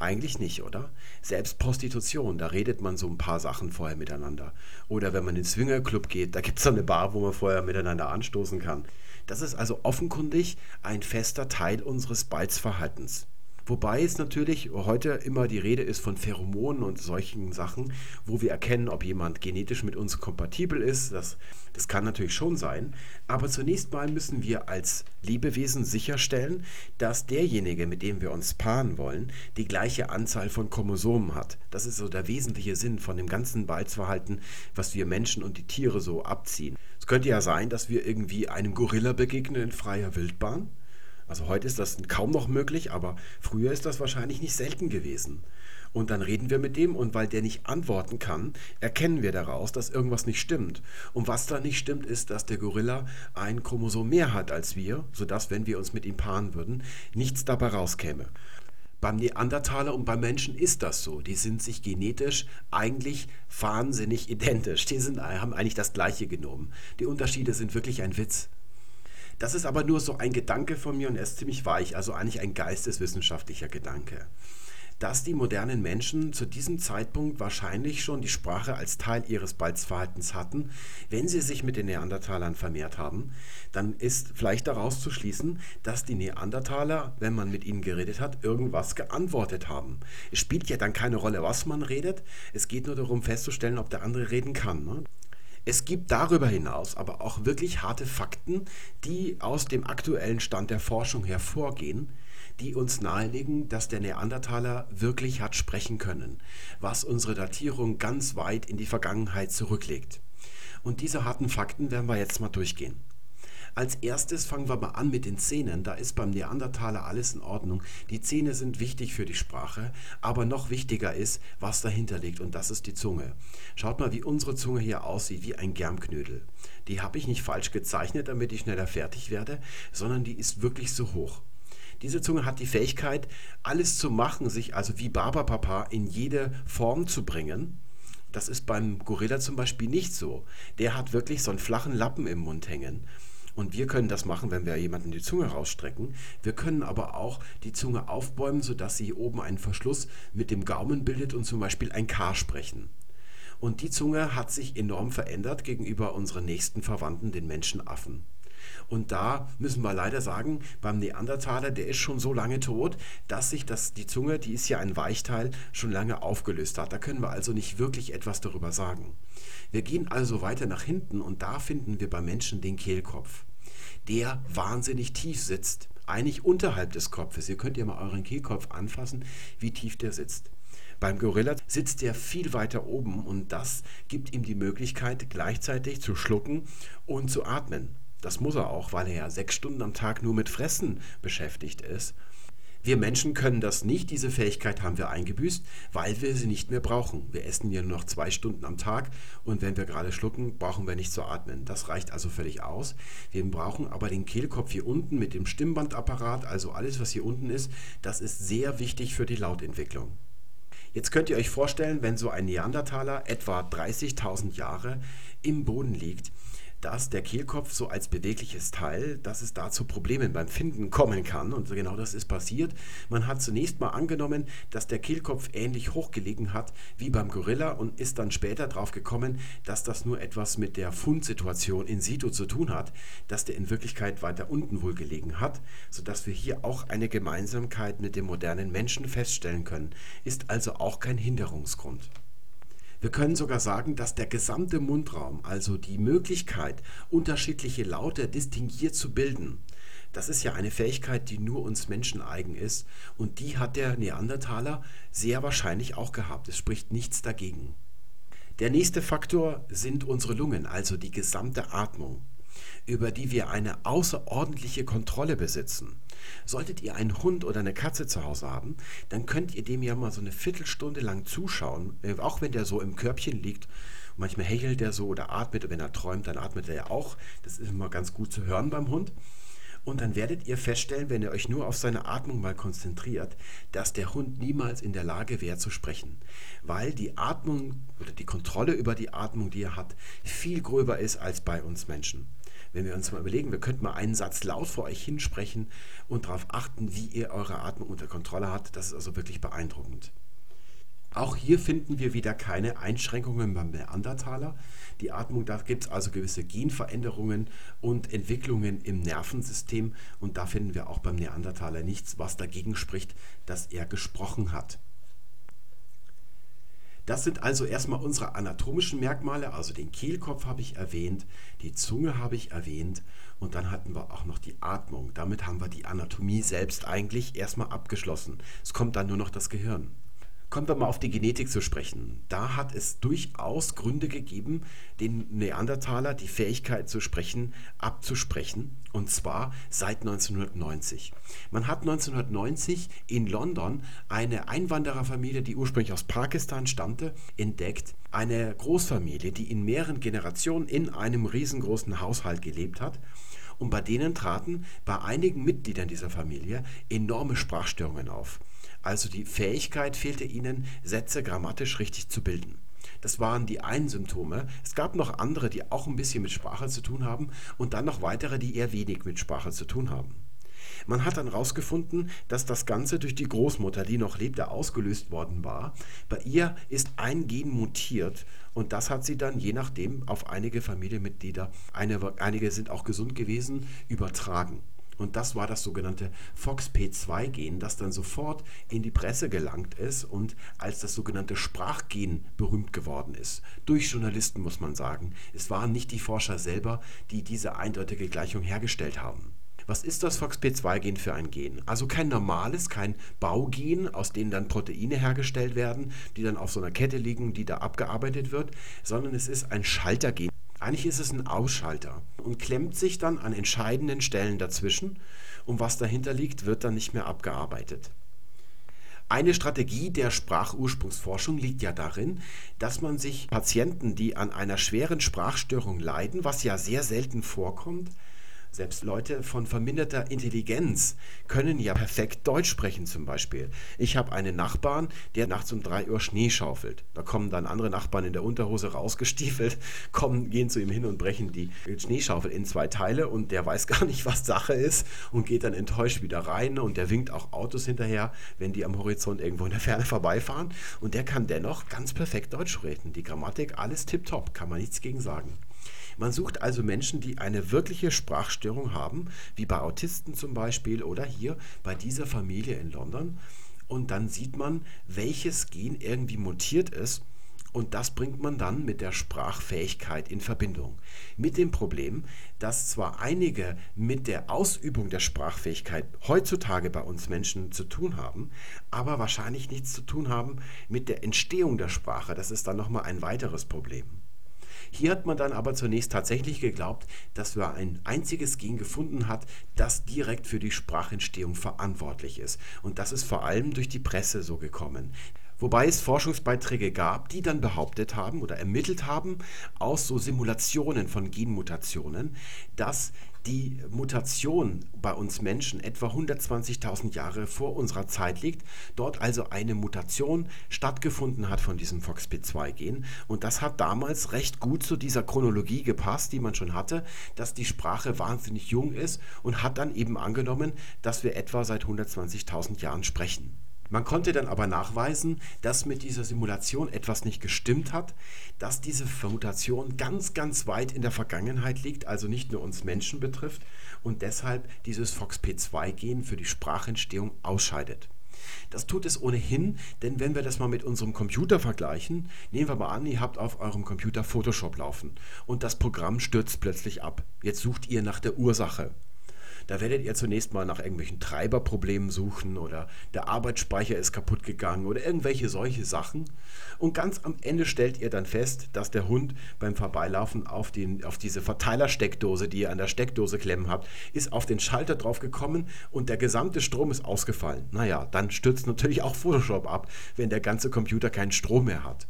Eigentlich nicht, oder? Selbst Prostitution, da redet man so ein paar Sachen vorher miteinander. Oder wenn man in den Swingerclub geht, da gibt es eine Bar, wo man vorher miteinander anstoßen kann. Das ist also offenkundig ein fester Teil unseres Balzverhaltens. Wobei es natürlich heute immer die Rede ist von Pheromonen und solchen Sachen, wo wir erkennen, ob jemand genetisch mit uns kompatibel ist. Das, das kann natürlich schon sein. Aber zunächst mal müssen wir als Lebewesen sicherstellen, dass derjenige, mit dem wir uns paaren wollen, die gleiche Anzahl von Chromosomen hat. Das ist so der wesentliche Sinn von dem ganzen Balzverhalten, was wir Menschen und die Tiere so abziehen. Es könnte ja sein, dass wir irgendwie einem Gorilla begegnen in freier Wildbahn also heute ist das kaum noch möglich, aber früher ist das wahrscheinlich nicht selten gewesen. Und dann reden wir mit dem und weil der nicht antworten kann, erkennen wir daraus, dass irgendwas nicht stimmt. Und was da nicht stimmt, ist, dass der Gorilla ein Chromosom mehr hat als wir, sodass, wenn wir uns mit ihm paaren würden, nichts dabei rauskäme. Beim Neandertaler und beim Menschen ist das so. Die sind sich genetisch eigentlich wahnsinnig identisch. Die sind, haben eigentlich das gleiche Genom. Die Unterschiede sind wirklich ein Witz. Das ist aber nur so ein Gedanke von mir und er ist ziemlich weich, also eigentlich ein geisteswissenschaftlicher Gedanke. Dass die modernen Menschen zu diesem Zeitpunkt wahrscheinlich schon die Sprache als Teil ihres Balzverhaltens hatten, wenn sie sich mit den Neandertalern vermehrt haben, dann ist vielleicht daraus zu schließen, dass die Neandertaler, wenn man mit ihnen geredet hat, irgendwas geantwortet haben. Es spielt ja dann keine Rolle, was man redet, es geht nur darum festzustellen, ob der andere reden kann. Ne? Es gibt darüber hinaus aber auch wirklich harte Fakten, die aus dem aktuellen Stand der Forschung hervorgehen, die uns nahelegen, dass der Neandertaler wirklich hat sprechen können, was unsere Datierung ganz weit in die Vergangenheit zurücklegt. Und diese harten Fakten werden wir jetzt mal durchgehen. Als erstes fangen wir mal an mit den Zähnen. Da ist beim Neandertaler alles in Ordnung. Die Zähne sind wichtig für die Sprache, aber noch wichtiger ist, was dahinter liegt und das ist die Zunge. Schaut mal, wie unsere Zunge hier aussieht, wie ein Germknödel. Die habe ich nicht falsch gezeichnet, damit ich schneller fertig werde, sondern die ist wirklich so hoch. Diese Zunge hat die Fähigkeit, alles zu machen, sich also wie Barbapapa in jede Form zu bringen. Das ist beim Gorilla zum Beispiel nicht so. Der hat wirklich so einen flachen Lappen im Mund hängen. Und wir können das machen, wenn wir jemanden die Zunge rausstrecken. Wir können aber auch die Zunge aufbäumen, sodass sie oben einen Verschluss mit dem Gaumen bildet und zum Beispiel ein K sprechen. Und die Zunge hat sich enorm verändert gegenüber unseren nächsten Verwandten, den Menschenaffen. Und da müssen wir leider sagen, beim Neandertaler, der ist schon so lange tot, dass sich das, die Zunge, die ist ja ein Weichteil, schon lange aufgelöst hat. Da können wir also nicht wirklich etwas darüber sagen. Wir gehen also weiter nach hinten und da finden wir beim Menschen den Kehlkopf, der wahnsinnig tief sitzt, eigentlich unterhalb des Kopfes. Ihr könnt ja mal euren Kehlkopf anfassen, wie tief der sitzt. Beim Gorilla sitzt er viel weiter oben und das gibt ihm die Möglichkeit, gleichzeitig zu schlucken und zu atmen. Das muss er auch, weil er ja sechs Stunden am Tag nur mit Fressen beschäftigt ist. Wir Menschen können das nicht, diese Fähigkeit haben wir eingebüßt, weil wir sie nicht mehr brauchen. Wir essen ja nur noch zwei Stunden am Tag und wenn wir gerade schlucken, brauchen wir nicht zu atmen. Das reicht also völlig aus. Wir brauchen aber den Kehlkopf hier unten mit dem Stimmbandapparat, also alles, was hier unten ist, das ist sehr wichtig für die Lautentwicklung. Jetzt könnt ihr euch vorstellen, wenn so ein Neandertaler etwa 30.000 Jahre im Boden liegt, dass der Kehlkopf so als bewegliches Teil, dass es da zu Problemen beim Finden kommen kann. Und genau das ist passiert. Man hat zunächst mal angenommen, dass der Kehlkopf ähnlich hochgelegen hat wie beim Gorilla und ist dann später darauf gekommen, dass das nur etwas mit der Fundsituation in situ zu tun hat, dass der in Wirklichkeit weiter unten wohl gelegen hat, sodass wir hier auch eine Gemeinsamkeit mit dem modernen Menschen feststellen können, ist also auch kein Hinderungsgrund. Wir können sogar sagen, dass der gesamte Mundraum, also die Möglichkeit, unterschiedliche Laute distinguiert zu bilden, das ist ja eine Fähigkeit, die nur uns Menschen eigen ist und die hat der Neandertaler sehr wahrscheinlich auch gehabt. Es spricht nichts dagegen. Der nächste Faktor sind unsere Lungen, also die gesamte Atmung, über die wir eine außerordentliche Kontrolle besitzen. Solltet ihr einen Hund oder eine Katze zu Hause haben, dann könnt ihr dem ja mal so eine Viertelstunde lang zuschauen, äh, auch wenn der so im Körbchen liegt. Manchmal hechelt der so oder atmet, wenn er träumt, dann atmet er ja auch. Das ist immer ganz gut zu hören beim Hund. Und dann werdet ihr feststellen, wenn ihr euch nur auf seine Atmung mal konzentriert, dass der Hund niemals in der Lage wäre zu sprechen. Weil die Atmung oder die Kontrolle über die Atmung, die er hat, viel gröber ist als bei uns Menschen. Wenn wir uns mal überlegen, wir könnten mal einen Satz laut vor euch hinsprechen und darauf achten, wie ihr eure Atmung unter Kontrolle habt, das ist also wirklich beeindruckend. Auch hier finden wir wieder keine Einschränkungen beim Neandertaler. Die Atmung, da gibt es also gewisse Genveränderungen und Entwicklungen im Nervensystem und da finden wir auch beim Neandertaler nichts, was dagegen spricht, dass er gesprochen hat. Das sind also erstmal unsere anatomischen Merkmale, also den Kehlkopf habe ich erwähnt, die Zunge habe ich erwähnt und dann hatten wir auch noch die Atmung. Damit haben wir die Anatomie selbst eigentlich erstmal abgeschlossen. Es kommt dann nur noch das Gehirn. Kommen wir mal auf die Genetik zu sprechen. Da hat es durchaus Gründe gegeben, den Neandertaler die Fähigkeit zu sprechen abzusprechen. Und zwar seit 1990. Man hat 1990 in London eine Einwandererfamilie, die ursprünglich aus Pakistan stammte, entdeckt. Eine Großfamilie, die in mehreren Generationen in einem riesengroßen Haushalt gelebt hat. Und bei denen traten bei einigen Mitgliedern dieser Familie enorme Sprachstörungen auf. Also die Fähigkeit fehlte ihnen, Sätze grammatisch richtig zu bilden. Das waren die einen Symptome. Es gab noch andere, die auch ein bisschen mit Sprache zu tun haben und dann noch weitere, die eher wenig mit Sprache zu tun haben. Man hat dann herausgefunden, dass das Ganze durch die Großmutter, die noch lebte, ausgelöst worden war. Bei ihr ist ein Gen mutiert und das hat sie dann je nachdem auf einige Familienmitglieder, eine, einige sind auch gesund gewesen, übertragen. Und das war das sogenannte FOXP2-Gen, das dann sofort in die Presse gelangt ist und als das sogenannte Sprachgen berühmt geworden ist. Durch Journalisten muss man sagen. Es waren nicht die Forscher selber, die diese eindeutige Gleichung hergestellt haben. Was ist das FOXP2-Gen für ein Gen? Also kein normales, kein Baugen, aus denen dann Proteine hergestellt werden, die dann auf so einer Kette liegen, die da abgearbeitet wird, sondern es ist ein Schaltergen. Eigentlich ist es ein Ausschalter und klemmt sich dann an entscheidenden Stellen dazwischen und was dahinter liegt, wird dann nicht mehr abgearbeitet. Eine Strategie der Sprachursprungsforschung liegt ja darin, dass man sich Patienten, die an einer schweren Sprachstörung leiden, was ja sehr selten vorkommt, selbst Leute von verminderter Intelligenz können ja perfekt Deutsch sprechen zum Beispiel. Ich habe einen Nachbarn, der nachts um 3 Uhr Schnee schaufelt. Da kommen dann andere Nachbarn in der Unterhose rausgestiefelt, kommen, gehen zu ihm hin und brechen die Schneeschaufel in zwei Teile und der weiß gar nicht, was Sache ist und geht dann enttäuscht wieder rein und der winkt auch Autos hinterher, wenn die am Horizont irgendwo in der Ferne vorbeifahren und der kann dennoch ganz perfekt Deutsch reden. Die Grammatik, alles tipptopp, kann man nichts gegen sagen. Man sucht also Menschen, die eine wirkliche Sprachstörung haben, wie bei Autisten zum Beispiel oder hier bei dieser Familie in London. Und dann sieht man, welches Gen irgendwie mutiert ist. Und das bringt man dann mit der Sprachfähigkeit in Verbindung. Mit dem Problem, dass zwar einige mit der Ausübung der Sprachfähigkeit heutzutage bei uns Menschen zu tun haben, aber wahrscheinlich nichts zu tun haben mit der Entstehung der Sprache. Das ist dann nochmal ein weiteres Problem. Hier hat man dann aber zunächst tatsächlich geglaubt, dass man ein einziges Gen gefunden hat, das direkt für die Sprachentstehung verantwortlich ist. Und das ist vor allem durch die Presse so gekommen. Wobei es Forschungsbeiträge gab, die dann behauptet haben oder ermittelt haben aus so Simulationen von Genmutationen, dass die Mutation bei uns Menschen etwa 120.000 Jahre vor unserer Zeit liegt, dort also eine Mutation stattgefunden hat von diesem FOXP2-Gen. Und das hat damals recht gut zu dieser Chronologie gepasst, die man schon hatte, dass die Sprache wahnsinnig jung ist und hat dann eben angenommen, dass wir etwa seit 120.000 Jahren sprechen. Man konnte dann aber nachweisen, dass mit dieser Simulation etwas nicht gestimmt hat, dass diese Mutation ganz, ganz weit in der Vergangenheit liegt, also nicht nur uns Menschen betrifft und deshalb dieses FOXP2-Gen für die Sprachentstehung ausscheidet. Das tut es ohnehin, denn wenn wir das mal mit unserem Computer vergleichen, nehmen wir mal an, ihr habt auf eurem Computer Photoshop laufen und das Programm stürzt plötzlich ab. Jetzt sucht ihr nach der Ursache. Da werdet ihr zunächst mal nach irgendwelchen Treiberproblemen suchen oder der Arbeitsspeicher ist kaputt gegangen oder irgendwelche solche Sachen. Und ganz am Ende stellt ihr dann fest, dass der Hund beim Vorbeilaufen auf, den, auf diese Verteilersteckdose, die ihr an der Steckdose klemmen habt, ist auf den Schalter drauf gekommen und der gesamte Strom ist ausgefallen. Naja, dann stürzt natürlich auch Photoshop ab, wenn der ganze Computer keinen Strom mehr hat.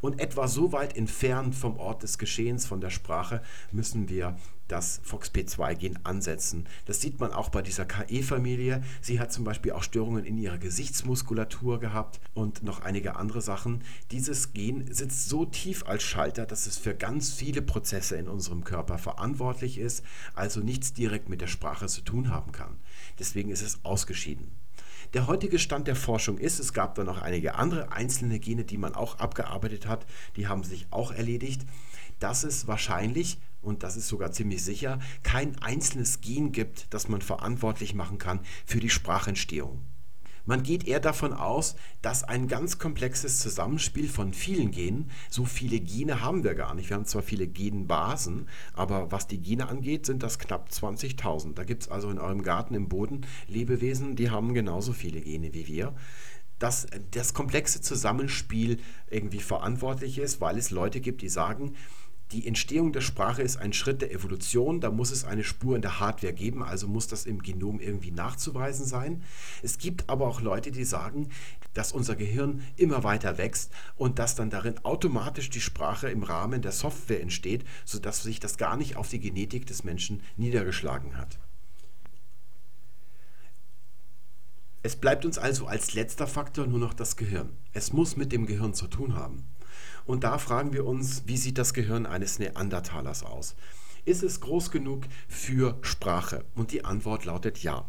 Und etwa so weit entfernt vom Ort des Geschehens, von der Sprache, müssen wir das FOXP2-Gen ansetzen. Das sieht man auch bei dieser KE-Familie. Sie hat zum Beispiel auch Störungen in ihrer Gesichtsmuskulatur gehabt und noch einige andere Sachen. Dieses Gen sitzt so tief als Schalter, dass es für ganz viele Prozesse in unserem Körper verantwortlich ist, also nichts direkt mit der Sprache zu tun haben kann. Deswegen ist es ausgeschieden. Der heutige Stand der Forschung ist, es gab da noch einige andere einzelne Gene, die man auch abgearbeitet hat, die haben sich auch erledigt, dass es wahrscheinlich, und das ist sogar ziemlich sicher, kein einzelnes Gen gibt, das man verantwortlich machen kann für die Sprachentstehung. Man geht eher davon aus, dass ein ganz komplexes Zusammenspiel von vielen Genen, so viele Gene haben wir gar nicht, wir haben zwar viele Genbasen, aber was die Gene angeht, sind das knapp 20.000. Da gibt es also in eurem Garten im Boden Lebewesen, die haben genauso viele Gene wie wir dass das komplexe Zusammenspiel irgendwie verantwortlich ist, weil es Leute gibt, die sagen, die Entstehung der Sprache ist ein Schritt der Evolution, da muss es eine Spur in der Hardware geben, also muss das im Genom irgendwie nachzuweisen sein. Es gibt aber auch Leute, die sagen, dass unser Gehirn immer weiter wächst und dass dann darin automatisch die Sprache im Rahmen der Software entsteht, sodass sich das gar nicht auf die Genetik des Menschen niedergeschlagen hat. Es bleibt uns also als letzter Faktor nur noch das Gehirn. Es muss mit dem Gehirn zu tun haben. Und da fragen wir uns, wie sieht das Gehirn eines Neandertalers aus? Ist es groß genug für Sprache? Und die Antwort lautet ja.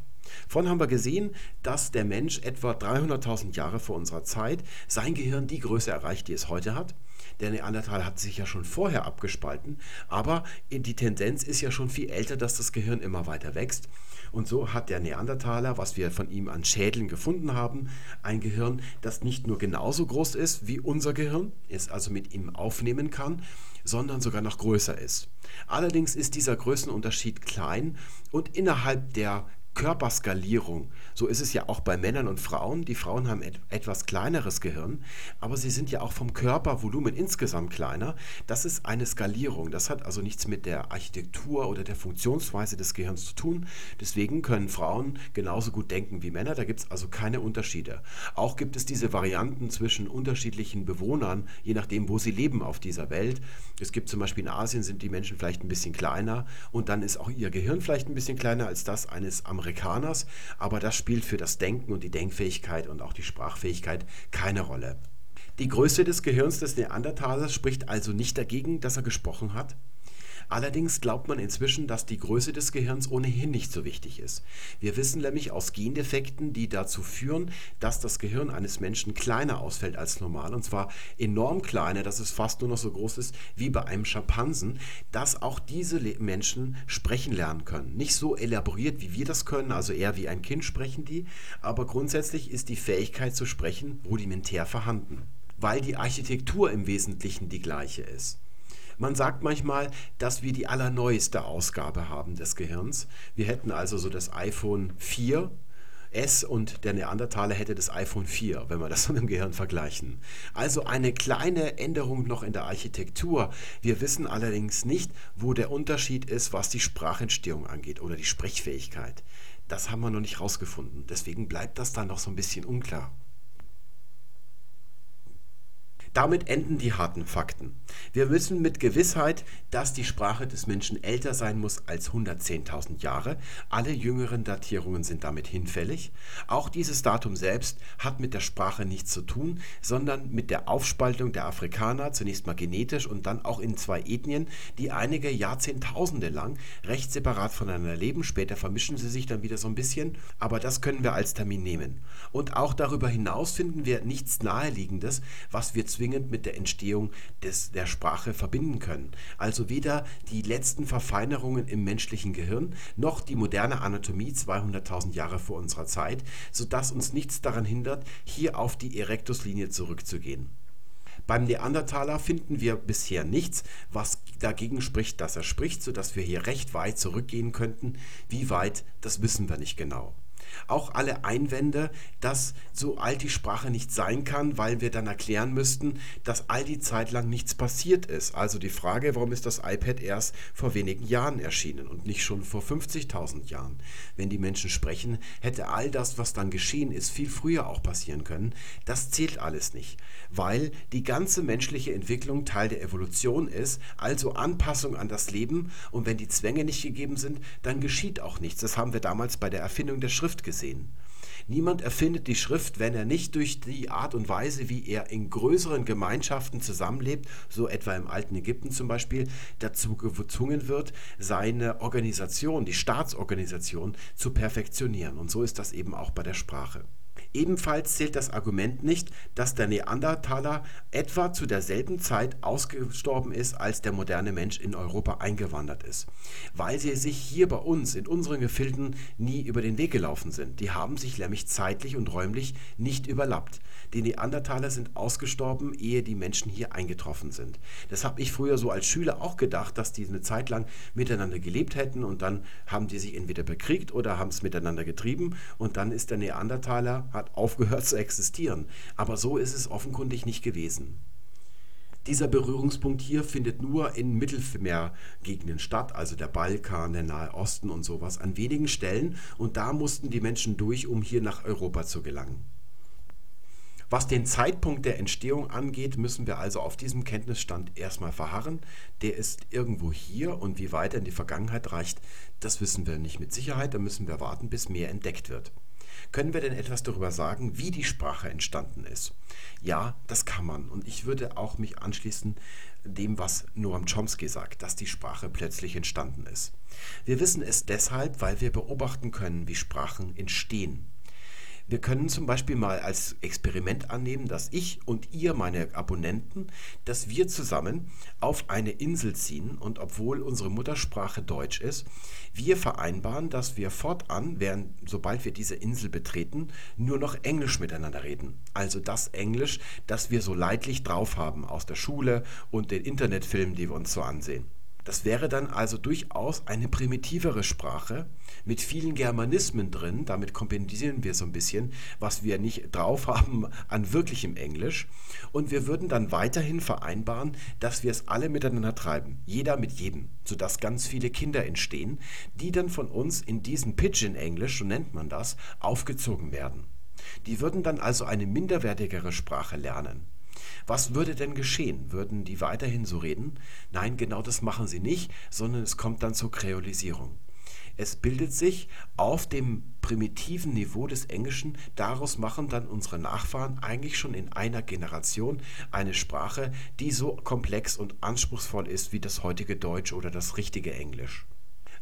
Vorhin haben wir gesehen, dass der Mensch etwa 300.000 Jahre vor unserer Zeit sein Gehirn die Größe erreicht, die es heute hat. Der Neandertal hat sich ja schon vorher abgespalten, aber die Tendenz ist ja schon viel älter, dass das Gehirn immer weiter wächst. Und so hat der Neandertaler, was wir von ihm an Schädeln gefunden haben, ein Gehirn, das nicht nur genauso groß ist wie unser Gehirn, es also mit ihm aufnehmen kann, sondern sogar noch größer ist. Allerdings ist dieser Größenunterschied klein und innerhalb der Körperskalierung. So ist es ja auch bei Männern und Frauen. Die Frauen haben et etwas kleineres Gehirn, aber sie sind ja auch vom Körpervolumen insgesamt kleiner. Das ist eine Skalierung. Das hat also nichts mit der Architektur oder der Funktionsweise des Gehirns zu tun. Deswegen können Frauen genauso gut denken wie Männer. Da gibt es also keine Unterschiede. Auch gibt es diese Varianten zwischen unterschiedlichen Bewohnern, je nachdem, wo sie leben auf dieser Welt. Es gibt zum Beispiel in Asien sind die Menschen vielleicht ein bisschen kleiner und dann ist auch ihr Gehirn vielleicht ein bisschen kleiner als das eines Amerikaners. Amerikaners, aber das spielt für das Denken und die Denkfähigkeit und auch die Sprachfähigkeit keine Rolle. Die Größe des Gehirns des Neandertalers spricht also nicht dagegen, dass er gesprochen hat. Allerdings glaubt man inzwischen, dass die Größe des Gehirns ohnehin nicht so wichtig ist. Wir wissen nämlich aus Gendefekten, die dazu führen, dass das Gehirn eines Menschen kleiner ausfällt als normal, und zwar enorm kleiner, dass es fast nur noch so groß ist wie bei einem Schimpansen, dass auch diese Menschen sprechen lernen können. Nicht so elaboriert, wie wir das können, also eher wie ein Kind sprechen die, aber grundsätzlich ist die Fähigkeit zu sprechen rudimentär vorhanden, weil die Architektur im Wesentlichen die gleiche ist. Man sagt manchmal, dass wir die allerneueste Ausgabe haben des Gehirns. Wir hätten also so das iPhone 4 S und der Neandertaler hätte das iPhone 4, wenn wir das mit dem Gehirn vergleichen. Also eine kleine Änderung noch in der Architektur. Wir wissen allerdings nicht, wo der Unterschied ist, was die Sprachentstehung angeht oder die Sprechfähigkeit. Das haben wir noch nicht rausgefunden. Deswegen bleibt das dann noch so ein bisschen unklar. Damit enden die harten Fakten. Wir wissen mit Gewissheit, dass die Sprache des Menschen älter sein muss als 110.000 Jahre. Alle jüngeren Datierungen sind damit hinfällig. Auch dieses Datum selbst hat mit der Sprache nichts zu tun, sondern mit der Aufspaltung der Afrikaner, zunächst mal genetisch und dann auch in zwei Ethnien, die einige Jahrzehntausende lang recht separat voneinander leben. Später vermischen sie sich dann wieder so ein bisschen, aber das können wir als Termin nehmen. Und auch darüber hinaus finden wir nichts Naheliegendes, was wir zwingend mit der Entstehung des, der Sprache verbinden können. Also weder die letzten Verfeinerungen im menschlichen Gehirn noch die moderne Anatomie 200.000 Jahre vor unserer Zeit, sodass uns nichts daran hindert, hier auf die Erectus-Linie zurückzugehen. Beim Neandertaler finden wir bisher nichts, was dagegen spricht, dass er spricht, sodass wir hier recht weit zurückgehen könnten. Wie weit, das wissen wir nicht genau. Auch alle Einwände, dass so alt die Sprache nicht sein kann, weil wir dann erklären müssten, dass all die Zeit lang nichts passiert ist. Also die Frage, warum ist das iPad erst vor wenigen Jahren erschienen und nicht schon vor 50.000 Jahren? Wenn die Menschen sprechen, hätte all das, was dann geschehen ist, viel früher auch passieren können. Das zählt alles nicht, weil die ganze menschliche Entwicklung Teil der Evolution ist, also Anpassung an das Leben und wenn die Zwänge nicht gegeben sind, dann geschieht auch nichts. Das haben wir damals bei der Erfindung der Schrift Gesehen. Niemand erfindet die Schrift, wenn er nicht durch die Art und Weise, wie er in größeren Gemeinschaften zusammenlebt, so etwa im alten Ägypten zum Beispiel, dazu gezwungen wird, seine Organisation, die Staatsorganisation, zu perfektionieren. Und so ist das eben auch bei der Sprache. Ebenfalls zählt das Argument nicht, dass der Neandertaler etwa zu derselben Zeit ausgestorben ist, als der moderne Mensch in Europa eingewandert ist, weil sie sich hier bei uns in unseren Gefilden nie über den Weg gelaufen sind. Die haben sich nämlich zeitlich und räumlich nicht überlappt. Die Neandertaler sind ausgestorben, ehe die Menschen hier eingetroffen sind. Das habe ich früher so als Schüler auch gedacht, dass die eine Zeit lang miteinander gelebt hätten und dann haben die sich entweder bekriegt oder haben es miteinander getrieben und dann ist der Neandertaler, hat aufgehört zu existieren. Aber so ist es offenkundig nicht gewesen. Dieser Berührungspunkt hier findet nur in Mittelmeergegenden statt, also der Balkan, der Nahe Osten und sowas, an wenigen Stellen. Und da mussten die Menschen durch, um hier nach Europa zu gelangen. Was den Zeitpunkt der Entstehung angeht, müssen wir also auf diesem Kenntnisstand erstmal verharren. Der ist irgendwo hier und wie weit er in die Vergangenheit reicht, das wissen wir nicht mit Sicherheit. Da müssen wir warten, bis mehr entdeckt wird. Können wir denn etwas darüber sagen, wie die Sprache entstanden ist? Ja, das kann man. Und ich würde auch mich anschließen dem, was Noam Chomsky sagt, dass die Sprache plötzlich entstanden ist. Wir wissen es deshalb, weil wir beobachten können, wie Sprachen entstehen. Wir können zum Beispiel mal als Experiment annehmen, dass ich und ihr, meine Abonnenten, dass wir zusammen auf eine Insel ziehen und obwohl unsere Muttersprache Deutsch ist, wir vereinbaren, dass wir fortan, während, sobald wir diese Insel betreten, nur noch Englisch miteinander reden. Also das Englisch, das wir so leidlich drauf haben aus der Schule und den Internetfilmen, die wir uns so ansehen. Das wäre dann also durchaus eine primitivere Sprache mit vielen Germanismen drin. Damit kompensieren wir so ein bisschen, was wir nicht drauf haben an wirklichem Englisch. Und wir würden dann weiterhin vereinbaren, dass wir es alle miteinander treiben. Jeder mit jedem, sodass ganz viele Kinder entstehen, die dann von uns in diesem Pidgin-Englisch, so nennt man das, aufgezogen werden. Die würden dann also eine minderwertigere Sprache lernen. Was würde denn geschehen? Würden die weiterhin so reden? Nein, genau das machen sie nicht, sondern es kommt dann zur Kreolisierung. Es bildet sich auf dem primitiven Niveau des Englischen, daraus machen dann unsere Nachfahren eigentlich schon in einer Generation eine Sprache, die so komplex und anspruchsvoll ist wie das heutige Deutsch oder das richtige Englisch.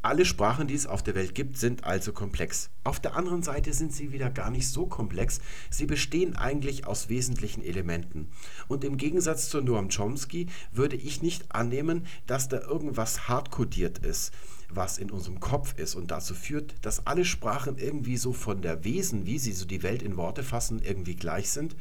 Alle Sprachen, die es auf der Welt gibt, sind also komplex. Auf der anderen Seite sind sie wieder gar nicht so komplex. Sie bestehen eigentlich aus wesentlichen Elementen. Und im Gegensatz zu Noam Chomsky würde ich nicht annehmen, dass da irgendwas hardcodiert ist, was in unserem Kopf ist und dazu führt, dass alle Sprachen irgendwie so von der Wesen, wie sie so die Welt in Worte fassen, irgendwie gleich sind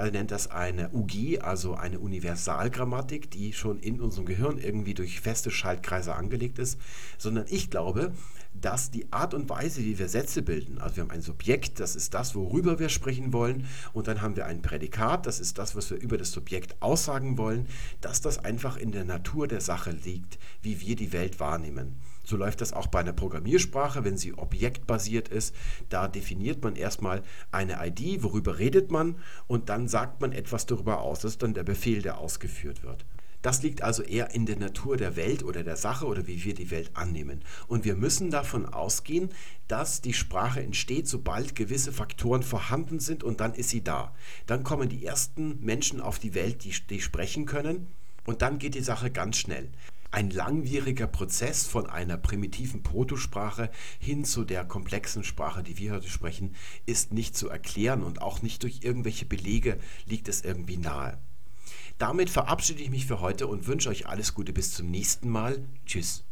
er nennt das eine UG, also eine Universalgrammatik, die schon in unserem Gehirn irgendwie durch feste Schaltkreise angelegt ist, sondern ich glaube, dass die Art und Weise, wie wir Sätze bilden, also wir haben ein Subjekt, das ist das, worüber wir sprechen wollen, und dann haben wir ein Prädikat, das ist das, was wir über das Subjekt aussagen wollen, dass das einfach in der Natur der Sache liegt, wie wir die Welt wahrnehmen. So läuft das auch bei einer Programmiersprache, wenn sie objektbasiert ist. Da definiert man erstmal eine ID, worüber redet man, und dann sagt man etwas darüber aus. Das ist dann der Befehl, der ausgeführt wird. Das liegt also eher in der Natur der Welt oder der Sache oder wie wir die Welt annehmen. Und wir müssen davon ausgehen, dass die Sprache entsteht, sobald gewisse Faktoren vorhanden sind und dann ist sie da. Dann kommen die ersten Menschen auf die Welt, die, die sprechen können und dann geht die Sache ganz schnell. Ein langwieriger Prozess von einer primitiven Protosprache hin zu der komplexen Sprache, die wir heute sprechen, ist nicht zu erklären und auch nicht durch irgendwelche Belege liegt es irgendwie nahe. Damit verabschiede ich mich für heute und wünsche euch alles Gute bis zum nächsten Mal. Tschüss.